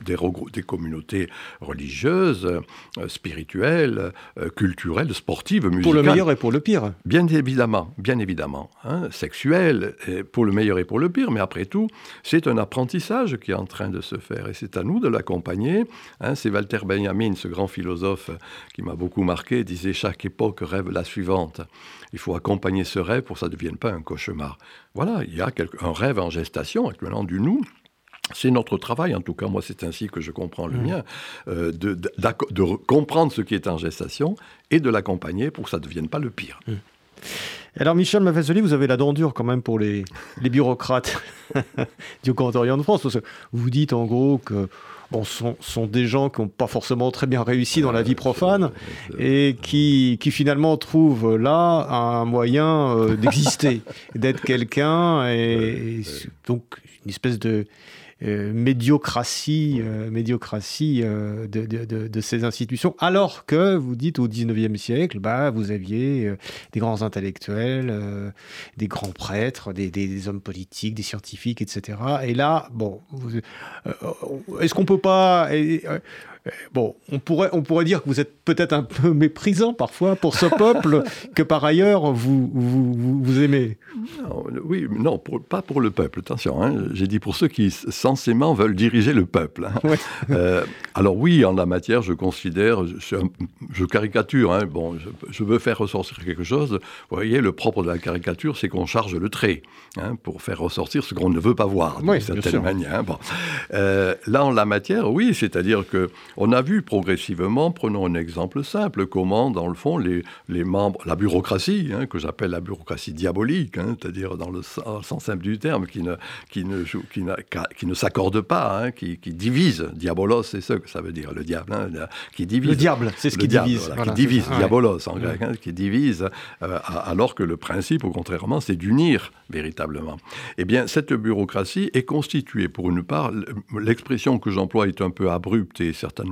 des, des communautés religieuses, euh, spirituelles, euh, culturelles, sportives, musicales. Pour le meilleur et pour le pire. Bien évidemment, bien évidemment. Hein, sexuelles, pour le meilleur et pour le pire, mais après tout, c'est un apprentissage qui est en train de se faire. Et c'est à nous de l'accompagner. Hein, c'est Walter Benjamin, ce grand philosophe qui m'a beaucoup marqué, disait chaque époque rêve la suivante. Il faut accompagner ce rêve pour que ça ne devienne pas un cauchemar. Voilà, il y a un rêve en gestation actuellement du nous. C'est notre travail, en tout cas moi c'est ainsi que je comprends le mmh. mien, euh, de, comprendre ce qui est en gestation et de l'accompagner pour que ça ne devienne pas le pire. Mmh. Alors Michel Maffesoli, vous avez la dent dure quand même pour les, bureaucrates du Cantorien de France, parce que vous dites en gros que bon, sont, sont des gens qui n'ont pas forcément très bien réussi dans la vie profane et qui, qui finalement trouvent là un moyen euh, d'exister, d'être quelqu'un et, donc une espèce de euh, médiocratie, euh, médiocratie euh, de, ces institutions, alors que vous dites au 19e siècle, bah, vous aviez des grands intellectuels, des grands prêtres, des, hommes politiques, des scientifiques, etc. Et là, bon, est-ce qu'on peut pas... Bon, on pourrait, on pourrait dire que vous êtes peut-être un peu méprisant parfois pour ce peuple que par ailleurs vous, vous, aimez. oui, non, pas pour le peuple, attention. Hein. J'ai dit pour ceux qui censément veulent diriger le peuple. Hein. Euh, alors oui, en la matière, je considère, je, caricature, hein. bon, je, veux faire ressortir quelque chose. Vous voyez, le propre de la caricature, c'est qu'on charge le trait pour faire ressortir ce qu'on ne veut pas voir, d'une certaine manière. Bon. Euh, là, en la matière, oui, c'est-à-dire que on a vu progressivement, prenons un exemple simple, comment, dans le fond, les, membres, la bureaucratie, hein, que j'appelle la bureaucratie diabolique, hein, c'est-à-dire dans le sens simple du terme, qui ne, qui ne, qui qui ne s'accorde pas, hein, qui, divise. Diabolos, c'est ce que ça veut dire, le diable, qui divise. Le diable, c'est ce qui divise. qui divise, diabolos en grec, qui divise, euh, alors que le principe, au contrairement, c'est d'unir véritablement. Eh bien, cette bureaucratie est constituée, pour une part, l'expression que j'emploie est un peu abrupte et certainement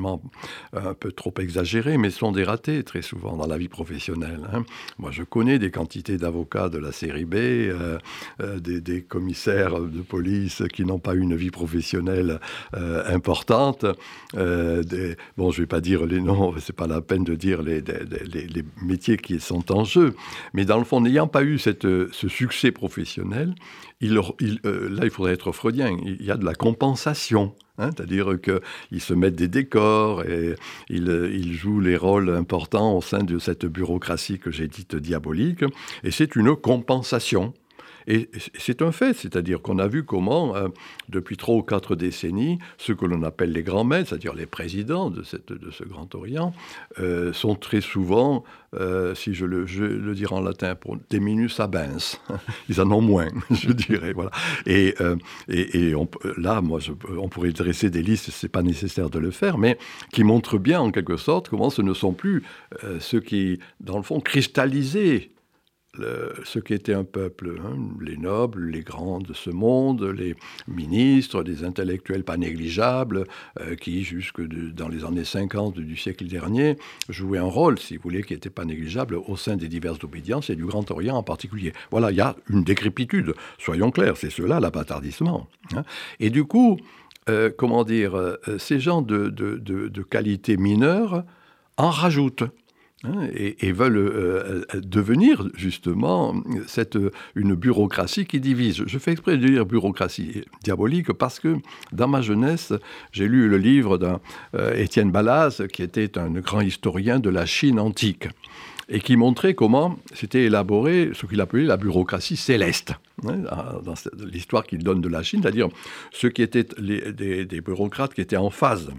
un peu trop exagérés, mais sont des ratés très souvent dans la vie professionnelle. Hein. Moi, je connais des quantités d'avocats de la série B, euh, euh, des, commissaires de police qui n'ont pas une vie professionnelle euh, importante. Bon, je ne vais pas dire les noms, c'est pas la peine de dire les, métiers qui sont en jeu, mais dans le fond, n'ayant pas eu ce succès professionnel, il, là, il faudrait être freudien. Il y a de la compensation. Hein, c'est-à-dire qu'ils se mettent des décors et ils, jouent les rôles importants au sein de cette bureaucratie que j'ai dite diabolique. Et c'est une compensation. Et c'est un fait, c'est-à-dire qu'on a vu comment, euh, depuis trois ou quatre décennies, ce que l'on appelle les grands maîtres, c'est-à-dire les présidents de, ce Grand Orient, euh, sont très souvent, euh, si je le, je dirais en latin, des minus abens. Ils en ont moins, je dirais. Et, là, moi, on pourrait dresser des listes, ce n'est pas nécessaire de le faire, mais qui montrent bien, en quelque sorte, comment ce ne sont plus ceux qui, dans le fond, cristallisaient ce qu'était un peuple, hein, les nobles, les grands de ce monde, les ministres, des intellectuels pas négligeables, euh, qui, jusque dans les années 50 du siècle dernier, jouaient un rôle, si vous voulez, qui n'était pas négligeable au sein des diverses obédiences et du Grand Orient en particulier. Voilà, il y a une décrépitude, soyons clairs, c'est cela l'abâtardissement. Hein. Et du coup, euh, comment dire, euh, ces gens de qualité mineure en rajoutent. Hein, et, veulent euh, euh, devenir justement cette, une bureaucratie qui divise. Je fais exprès de dire bureaucratie diabolique parce que dans ma jeunesse, j'ai lu le livre d'un euh, qui était un grand historien de la Chine antique et qui montrait comment s'était élaboré ce qu'il appelait la bureaucratie céleste, hein, dans l'histoire qu'il donne de la Chine, c'est-à-dire ceux qui étaient des, bureaucrates qui étaient en phase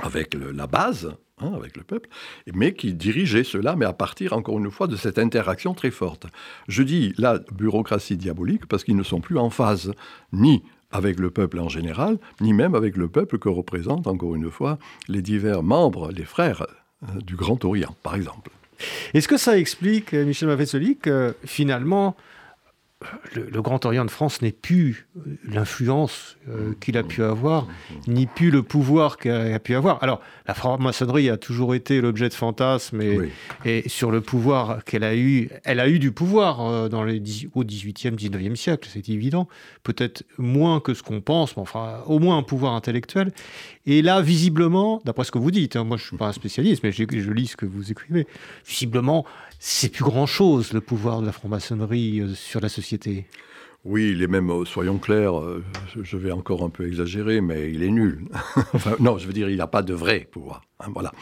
avec la base, Hein, avec le peuple, mais qui dirigeait cela, mais à partir, encore une fois, de cette interaction très forte. Je dis la bureaucratie diabolique parce qu'ils ne sont plus en phase ni avec le peuple en général, ni même avec le peuple que représentent, encore une fois, les divers membres, les frères euh, du Grand Orient, par exemple. Est-ce que ça explique, Michel Mavessoli, que finalement, le, Grand Orient de France n'est plus l'influence euh, qu'il a pu avoir, ni plus le pouvoir qu'il a, pu avoir. Alors, la franc-maçonnerie a toujours été l'objet de fantasmes et, sur le pouvoir qu'elle a eu, elle a eu du pouvoir euh, dans les, au 18e, 19e siècle, c'est évident. Peut-être moins que ce qu'on pense, mais enfin, au moins un pouvoir intellectuel. Et là, visiblement, d'après ce que vous dites, hein, moi je ne suis pas un spécialiste, mais je, lis ce que vous écrivez, visiblement, c'est plus grand-chose le pouvoir de la franc-maçonnerie euh, sur la société. Oui, il est même, euh, soyons clairs, euh, je vais encore un peu exagérer, mais il est nul. non, je veux dire, il n'a pas de vrai pouvoir. Hein, voilà.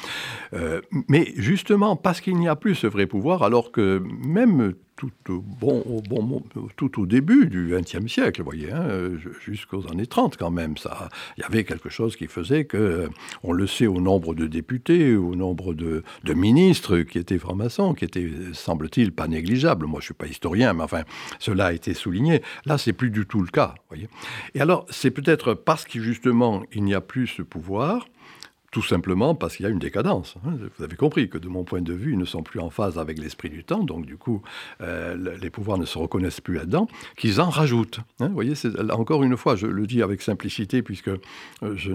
mais justement, parce qu'il n'y a plus ce vrai pouvoir, alors que même tout au, bon, tout au début du XXe siècle, voyez, hein, jusqu'aux années 30 quand même. Ça, il y avait quelque chose qui faisait que, on le sait au nombre de députés, au nombre de, ministres qui étaient francs-maçons, qui étaient, semble-t-il, pas négligeables. Moi, je suis pas historien, mais enfin, cela a été souligné. Là, c'est plus du tout le cas, voyez. Et alors, c'est peut-être parce que justement, il n'y a plus ce pouvoir tout simplement parce qu'il y a une décadence. Hein. Vous avez compris que de mon point de vue, ils ne sont plus en phase avec l'esprit du temps, donc du coup, euh, les pouvoirs ne se reconnaissent plus là-dedans, qu'ils en rajoutent. Hein. Vous voyez, encore une fois, je le dis avec simplicité, puisque euh, je,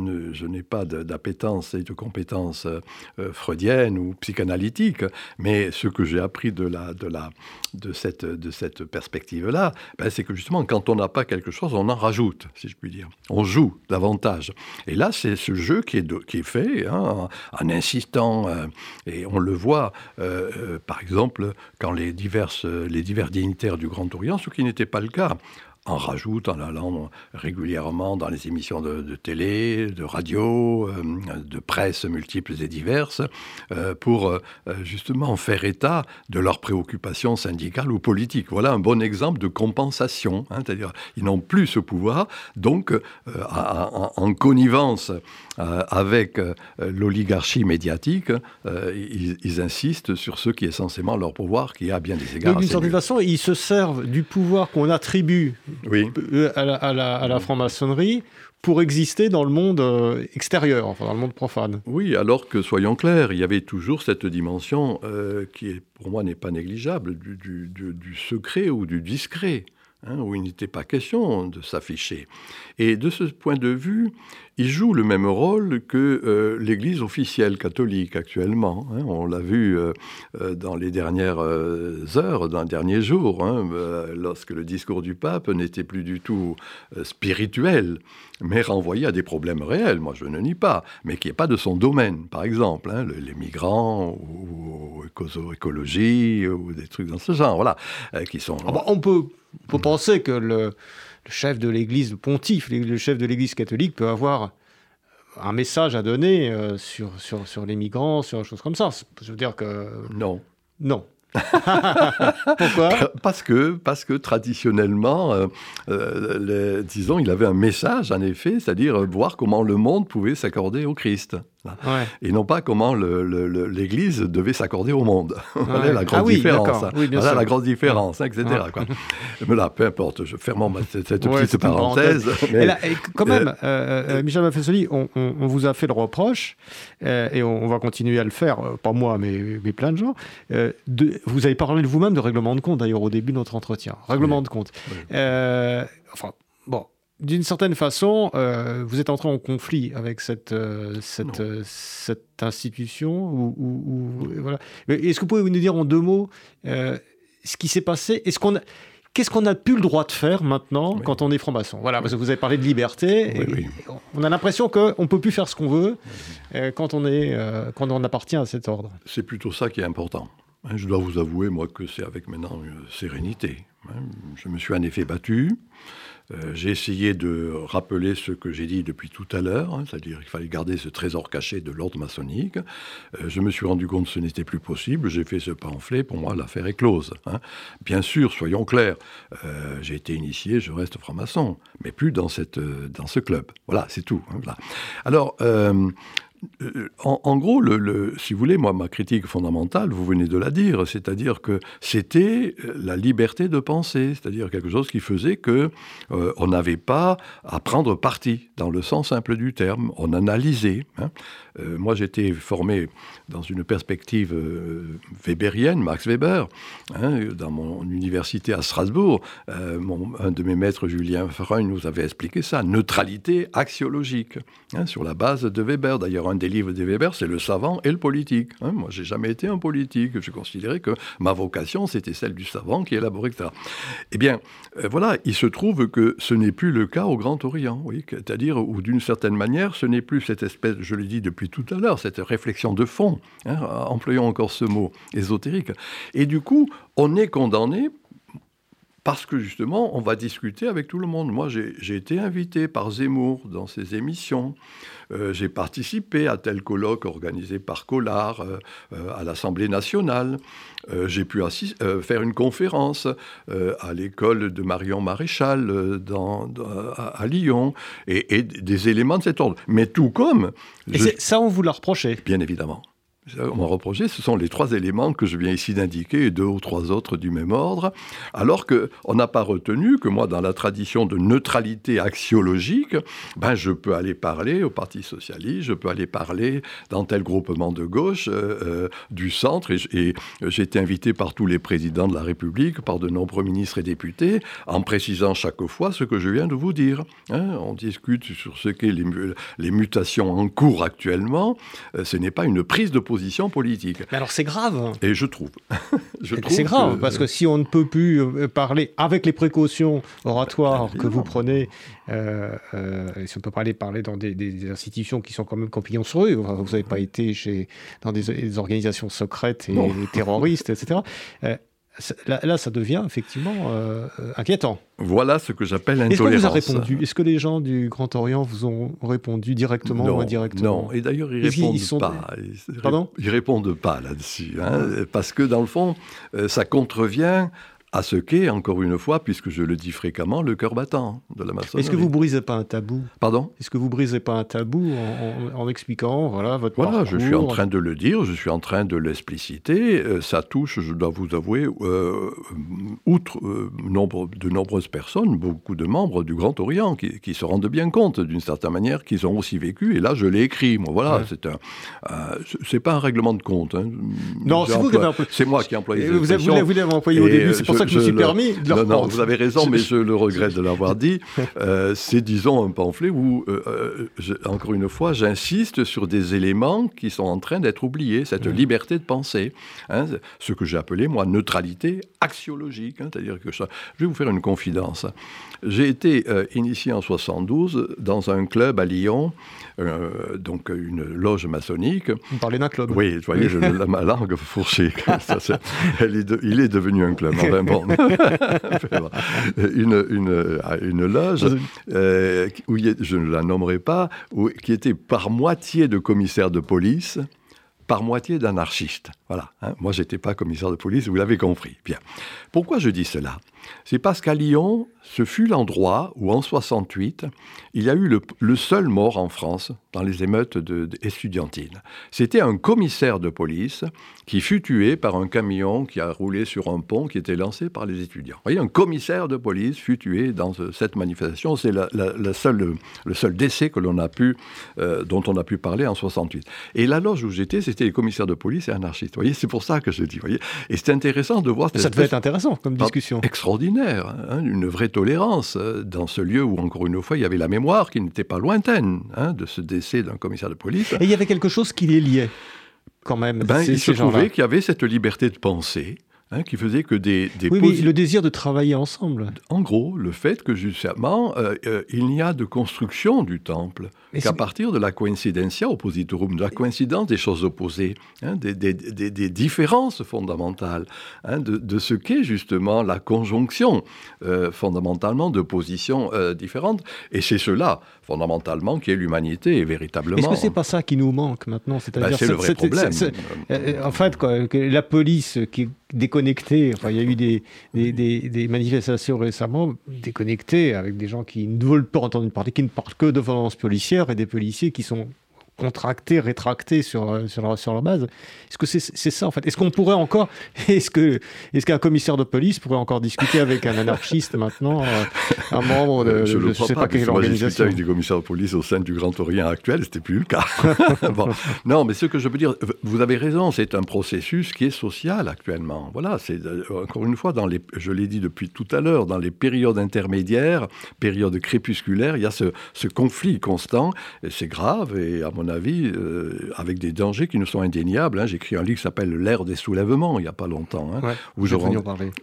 n'ai pas d'appétence et de compétences euh, freudiennes ou psychanalytiques, mais ce que j'ai appris de, la, de, la, de cette, de cette perspective-là, ben, c'est que justement, quand on n'a pas quelque chose, on en rajoute, si je puis dire. On joue davantage. Et là, c'est ce jeu qui est, qui est fait Hein, en, insistant, euh, et on le voit, euh, euh, par exemple, quand les, diverses, les divers dignitaires du Grand Orient, ce qui n'était pas le cas en rajoute en allant régulièrement dans les émissions de, télé, de radio, de presse multiples et diverses, pour justement faire état de leurs préoccupations syndicales ou politiques. Voilà un bon exemple de compensation, hein, c'est-à-dire ils n'ont plus ce pouvoir, donc en, connivence avec l'oligarchie médiatique, ils, insistent sur ce qui est censément leur pouvoir, qui a bien des égards. D'une certaine façon, ils se servent du pouvoir qu'on attribue oui. Euh, à la, franc-maçonnerie pour exister dans le monde euh, extérieur, enfin dans le monde profane. Oui, alors que, soyons clairs, il y avait toujours cette dimension euh, qui, pour moi, n'est pas négligeable, du, secret ou du discret. Hein, où il n'était pas question de s'afficher. Et de ce point de vue, il joue le même rôle que euh, l'Église officielle catholique actuellement. Hein. on l'a vu euh, euh, dans les dernières heures, dans les derniers jours, hein, lorsque le discours du pape n'était plus du tout spirituel, mais renvoyé à des problèmes réels. Moi, je ne nie pas, mais qui n'est pas de son domaine, par exemple, les migrants ou, écologie ou des trucs dans ce genre, voilà, qui sont. Ah bah, on peut penser que le, chef de l'Église, le pontife, le chef de l'Église catholique peut avoir un message à donner euh, sur, sur, sur les migrants, sur des choses comme ça. Je veux dire que... Non. Non. Pourquoi? Parce que, parce que traditionnellement, euh, euh, disons, il avait un message, en effet, c'est-à-dire voir comment le monde pouvait s'accorder au Christ. Et non pas comment l'Église devait s'accorder au monde. voilà la grande différence. voilà la grande différence, etc. Mais là, peu importe, je ferme cette, petite parenthèse. Mais... quand même, euh, euh, euh, Michel Maffesoli, on, vous a fait le reproche, et on, va continuer à le faire, pas moi, mais, mais plein de gens. De, vous avez parlé de vous-même de règlement de compte, d'ailleurs, au début de notre entretien. Règlement de compte. enfin, bon, d'une certaine façon, euh, vous êtes entré en conflit avec cette, euh, cette, euh, cette, institution ou, voilà. Est-ce que vous pouvez nous dire en deux mots ce qui s'est passé? Est-ce qu'on Qu'est-ce qu'on a plus le droit de faire maintenant quand on est franc-maçon? Voilà, parce que vous avez parlé de liberté. on a l'impression qu'on ne peut plus faire ce qu'on veut quand, on est, quand on appartient à cet ordre. C'est plutôt ça qui est important. Hein, je dois vous avouer, moi, que c'est avec maintenant une sérénité. Hein. Je me suis en effet battu. Euh, j'ai essayé de rappeler ce que j'ai dit depuis tout à l'heure, hein, c'est-à-dire qu'il fallait garder ce trésor caché de l'ordre maçonnique. Euh, je me suis rendu compte que ce n'était plus possible. J'ai fait ce pamphlet. Pour moi, l'affaire est close. Hein. Bien sûr, soyons clairs, euh, j'ai été initié, je reste franc-maçon, mais plus dans, cette, dans ce club. Voilà, c'est tout. Hein, Alors, euh, en, gros, si vous voulez, moi, ma critique fondamentale, vous venez de la dire, c'est-à-dire que c'était euh, la liberté de penser, c'est-à-dire quelque chose qui faisait que euh, on n'avait pas à prendre parti, dans le sens simple du terme, on analysait. Hein. moi, j'étais formé dans une perspective weberienne, Max Weber, hein, dans mon université à Strasbourg. un de mes maîtres, Julien Freund, nous avait expliqué ça, neutralité axiologique, hein, sur la base de Weber. D'ailleurs, un des livres de Weber, c'est le savant et le politique. Hein. Moi, j'ai jamais été un politique. Je considérais que ma vocation, c'était celle du savant qui élaborait ça. Eh bien, euh, voilà, il se trouve que ce n'est plus le cas au Grand Orient. Oui, C'est-à-dire, ou d'une certaine manière, ce n'est plus cette espèce, je l'ai dit depuis tout à l'heure, cette réflexion de fond, hein, employons encore ce mot ésotérique. Et du coup, on est condamné parce que justement, on va discuter avec tout le monde. Moi, j'ai été invité par Zemmour dans ses émissions. Euh, j'ai participé à tel colloque organisé par Collard euh, euh, à l'Assemblée nationale. j'ai pu faire une conférence à l'école de Marion Maréchal dans, à, Lyon et, des éléments de cet ordre. Mais tout comme... Et ça, on vous l'a reproché Bien évidemment. On m'a ce sont les trois éléments que je viens ici d'indiquer et deux ou trois autres du même ordre, alors qu'on n'a pas retenu que moi, dans la tradition de neutralité axiologique, ben, je peux aller parler au Parti socialiste, je peux aller parler dans tel groupement de gauche, euh, euh, du centre, et, j'ai été invité par tous les présidents de la République, par de nombreux ministres et députés, en précisant chaque fois ce que je viens de vous dire. Hein. on discute sur ce qu'est les, mutations en cours actuellement, euh, ce n'est pas une prise de position politique. Mais alors c'est grave. Et je trouve. c'est grave, parce que si on ne peut plus euh, parler avec les précautions oratoires que vous prenez, euh, euh, si on peut parler, parler dans des, institutions qui sont quand même compagnons sur eux, vous n'avez pas été chez, dans des, organisations secrètes et, terroristes, etc. Là, ça devient effectivement euh, inquiétant. Voilà ce que j'appelle intolérance. Est-ce vous a répondu? Est-ce que les gens du Grand Orient vous ont répondu directement ou indirectement? Non, et d'ailleurs ils répondent sont... pas. Ils, Pardon? Ils répondent pas là-dessus, hein, parce que dans le fond, euh, ça contrevient à ce qu'est, encore une fois, puisque je le dis fréquemment, le cœur battant de la maçonnerie. Est-ce que vous brisez pas un tabou? Pardon? Est-ce que vous brisez pas un tabou en, expliquant voilà, votre Voilà, je suis en train de le dire, je suis en train de l'expliciter. Euh, ça touche, je dois vous avouer, euh, outre euh, nombre, de nombreuses personnes, beaucoup de membres du Grand Orient qui, se rendent bien compte, d'une certaine manière, qu'ils ont aussi vécu. Et là, je l'ai écrit. Moi, voilà, c'est un, c'est pas un règlement de compte. Hein. Non, c'est moi qui ai employé. Vous, vous l'avez employé au début. C'est pour ça que je, me suis permis de non, non, vous avez raison, mais je le regrette de l'avoir dit. Euh, c'est, disons, un pamphlet où, euh, euh, encore une fois, j'insiste sur des éléments qui sont en train d'être oubliés, cette mmh. liberté de penser, hein, ce que j'ai appelé, moi, neutralité axiologique. Hein, c'est-à-dire que je vais vous faire une confidence. J'ai été initié en 72 dans un club à Lyon, donc une loge maçonnique. Vous parlez d'un club Oui, vous voyez, je, ma langue fourchée. il est devenu un club. Enfin, bon. une, une, une, loge, euh, où je ne la nommerai pas, où, qui était par moitié de commissaire de police, par moitié d'anarchiste. Voilà. Hein. Moi, j'étais pas commissaire de police, vous l'avez compris. Bien. Pourquoi je dis cela? C'est parce qu'à Lyon, ce fut l'endroit où, en 68, il y a eu le, seul mort en France dans les émeutes de, estudiantines. C'était un commissaire de police qui fut tué par un camion qui a roulé sur un pont qui était lancé par les étudiants. Vous voyez, un commissaire de police fut tué dans cette manifestation. C'est la, seule, le seul décès que l'on a pu, euh, dont on a pu parler en 68. Et la loge où j'étais, c'était les commissaires de police et anarchistes. Vous voyez, c'est pour ça que je dis. Vous voyez, et c'est intéressant de voir. Ça devait être intéressant comme discussion. Extraordinaire, hein, une vraie tolérance euh, dans ce lieu où, encore une fois, il y avait la mémoire qui n'était pas lointaine hein, de ce décès d'un commissaire de police. Et il y avait quelque chose qui les liait, quand même. Ben, il se trouvait qu'il y avait cette liberté de penser. Hein, qui faisait que des, des oui, le désir de travailler ensemble. En gros, le fait que justement, euh, euh, il n'y a de construction du temple qu'à partir de la coincidentia oppositorum, de la coïncidence des choses opposées, hein, des, des, des, différences fondamentales, hein, de, de, ce qu'est justement la conjonction euh, fondamentalement de positions euh, différentes. Et c'est cela, fondamentalement, qui est l'humanité, véritablement. Est-ce que c'est pas ça qui nous manque maintenant? Ben, C'est le vrai problème. Euh, en fait, quoi, la police qui est déconnectée, enfin, il y a eu des, manifestations récemment déconnectées avec des gens qui ne veulent pas entendre parler, qui ne parlent que de violence policière et des policiers qui sont contracter, rétracter sur, sur, sur leur base. Est-ce que c'est ça en fait? Est-ce qu'on pourrait encore, est-ce que est-ce qu'un commissaire de police pourrait encore discuter avec un anarchiste maintenant, un membre de, je ne sais pas, quelle organisation avec des commissaires de police au sein du Grand Orient actuel, c'était plus le cas. Non, mais ce que je veux dire, vous avez raison, c'est un processus qui est social actuellement. Voilà, c'est encore une fois dans les, je l'ai dit depuis tout à l'heure, dans les périodes intermédiaires, périodes crépusculaires, il y a ce, conflit constant, et c'est grave, et à mon avis, euh, avec des dangers qui ne sont indéniables. Hein. J'ai écrit un livre qui s'appelle L'ère des soulèvements, il n'y a pas longtemps, hein, où je rend...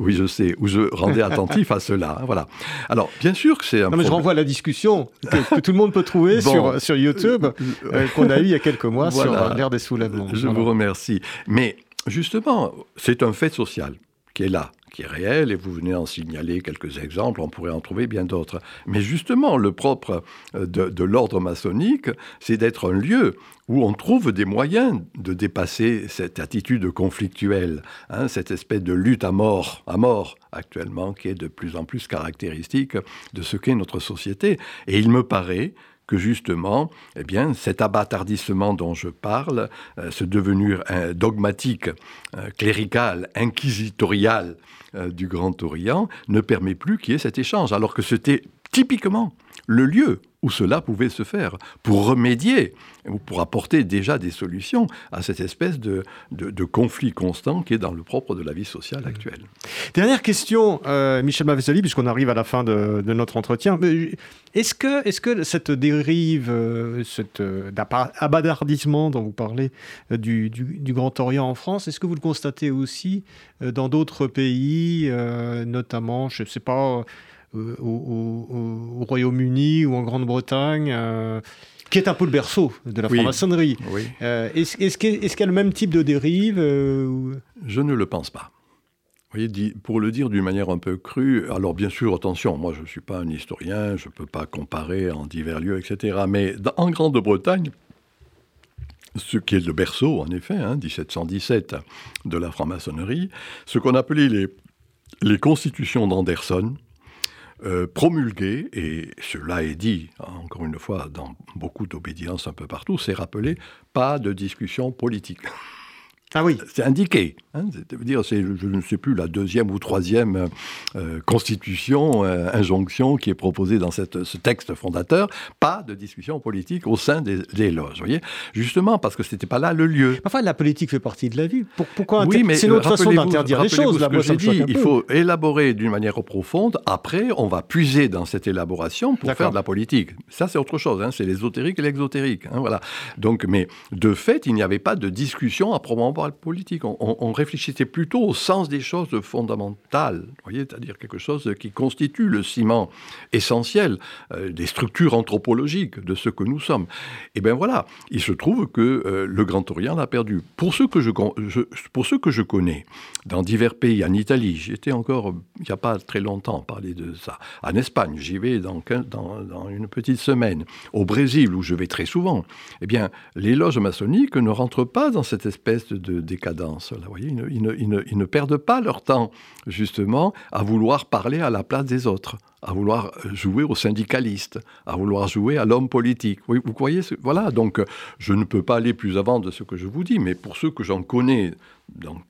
oui, je sais, où je rendais attentif à cela. Hein, voilà. Alors, bien sûr que c'est un. Non, mais je renvoie à la discussion que, tout le monde peut trouver sur, sur YouTube, euh, qu'on a eu il y a quelques mois sur l'ère des soulèvements. Je vous remercie. Mais justement, c'est un fait social qui est là qui est réel, et vous venez en signaler quelques exemples, on pourrait en trouver bien d'autres. Mais justement, le propre euh, de, l'ordre maçonnique, c'est d'être un lieu où on trouve des moyens de dépasser cette attitude conflictuelle, hein, cette espèce de lutte à mort, à mort actuellement, qui est de plus en plus caractéristique de ce qu'est notre société. Et il me paraît que justement, eh bien, cet abattardissement dont je parle, euh, ce devenir euh, dogmatique, clérical, inquisitorial euh, du Grand Orient ne permet plus qu'il y ait cet échange, alors que c'était typiquement le lieu où cela pouvait se faire, pour remédier pour apporter déjà des solutions à cette espèce de, de, conflit constant qui est dans le propre de la vie sociale actuelle. Dernière question, euh, Michel Mavesoli, puisqu'on arrive à la fin de, notre entretien. Est-ce que, est que cette dérive, euh, cet euh, abadardissement dont vous parlez du, du, Grand Orient en France, est-ce que vous le constatez aussi dans d'autres pays, notamment, je ne sais pas, au, au, Royaume-Uni ou en Grande-Bretagne, qui est un peu le berceau de la franc-maçonnerie. Euh, est-ce qu'il y a le même type de dérive euh, Je ne le pense pas. Vous voyez, pour le dire d'une manière un peu crue, alors bien sûr, attention, moi je ne suis pas un historien, je ne peux pas comparer en divers lieux, etc. Mais en Grande-Bretagne, ce qui est le berceau, en effet, 1717 hein, de la franc-maçonnerie, ce qu'on appelait les, les constitutions d'Anderson, euh, promulgué, et cela est dit, encore une fois, dans beaucoup d'obédiences un peu partout, c'est rappelé, pas de discussion politique. Ah oui. C'est indiqué. Hein, c'est, je ne sais plus, la deuxième ou troisième euh, constitution, euh, injonction qui est proposée dans cette, ce texte fondateur. Pas de discussion politique au sein des, loges. Voyez Justement, parce que ce n'était pas là le lieu. Enfin, la politique fait partie de la vie. pourquoi oui, mais C'est notre façon d'interdire les choses. Là, moi, ça dit, il faut élaborer d'une manière profonde. Après, on va puiser dans cette élaboration pour faire de la politique. Ça, c'est autre chose. Hein, c'est l'ésotérique et l'exotérique. Hein, voilà. Donc, mais de fait, il n'y avait pas de discussion à proprement politique. On, réfléchissait plutôt au sens des choses fondamentales, c'est-à-dire quelque chose qui constitue le ciment essentiel euh, des structures anthropologiques de ce que nous sommes. Et bien voilà, il se trouve que euh, le Grand Orient l'a perdu. Pour ceux que je, pour ceux que je connais, dans divers pays, en Italie, j'étais encore, il n'y a pas très longtemps, parler de ça. En Espagne, j'y vais dans, une petite semaine. Au Brésil, où je vais très souvent, eh bien, les loges maçonniques ne rentrent pas dans cette espèce de de décadence. Là, voyez, ils, ne, perdent pas leur temps, justement, à vouloir parler à la place des autres, à vouloir jouer au syndicaliste, à vouloir jouer à l'homme politique. Vous voyez, voilà, donc je ne peux pas aller plus avant de ce que je vous dis, mais pour ceux que j'en connais dans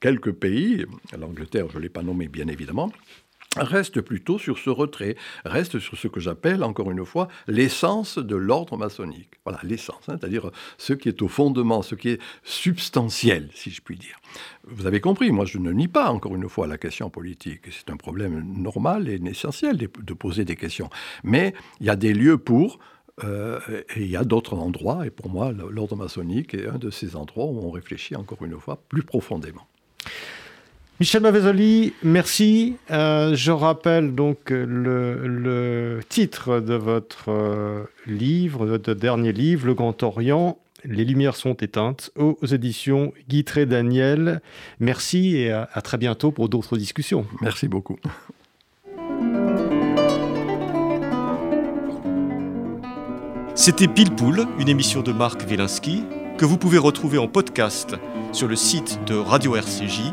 quelques pays, l'Angleterre, je ne l'ai pas nommé bien évidemment, reste plutôt sur ce retrait, reste sur ce que j'appelle, encore une fois, l'essence de l'ordre maçonnique. Voilà, l'essence, hein, c'est-à-dire ce qui est au fondement, ce qui est substantiel, si je puis dire. Vous avez compris, moi je ne nie pas, encore une fois, la question politique. C'est un problème normal et essentiel de poser des questions. Mais il y a des lieux pour... Euh, et il y a d'autres endroits, et pour moi, l'ordre maçonnique est un de ces endroits où on réfléchit encore une fois plus profondément. Michel Mavezoli, merci. Euh, je rappelle donc le, titre de votre euh, livre, de votre dernier livre, Le Grand Orient. Les lumières sont éteintes aux éditions Guitré Daniel. Merci et à, très bientôt pour d'autres discussions. Merci beaucoup. C'était Pile Poule, une émission de Marc Wielinski que vous pouvez retrouver en podcast sur le site de Radio RCJ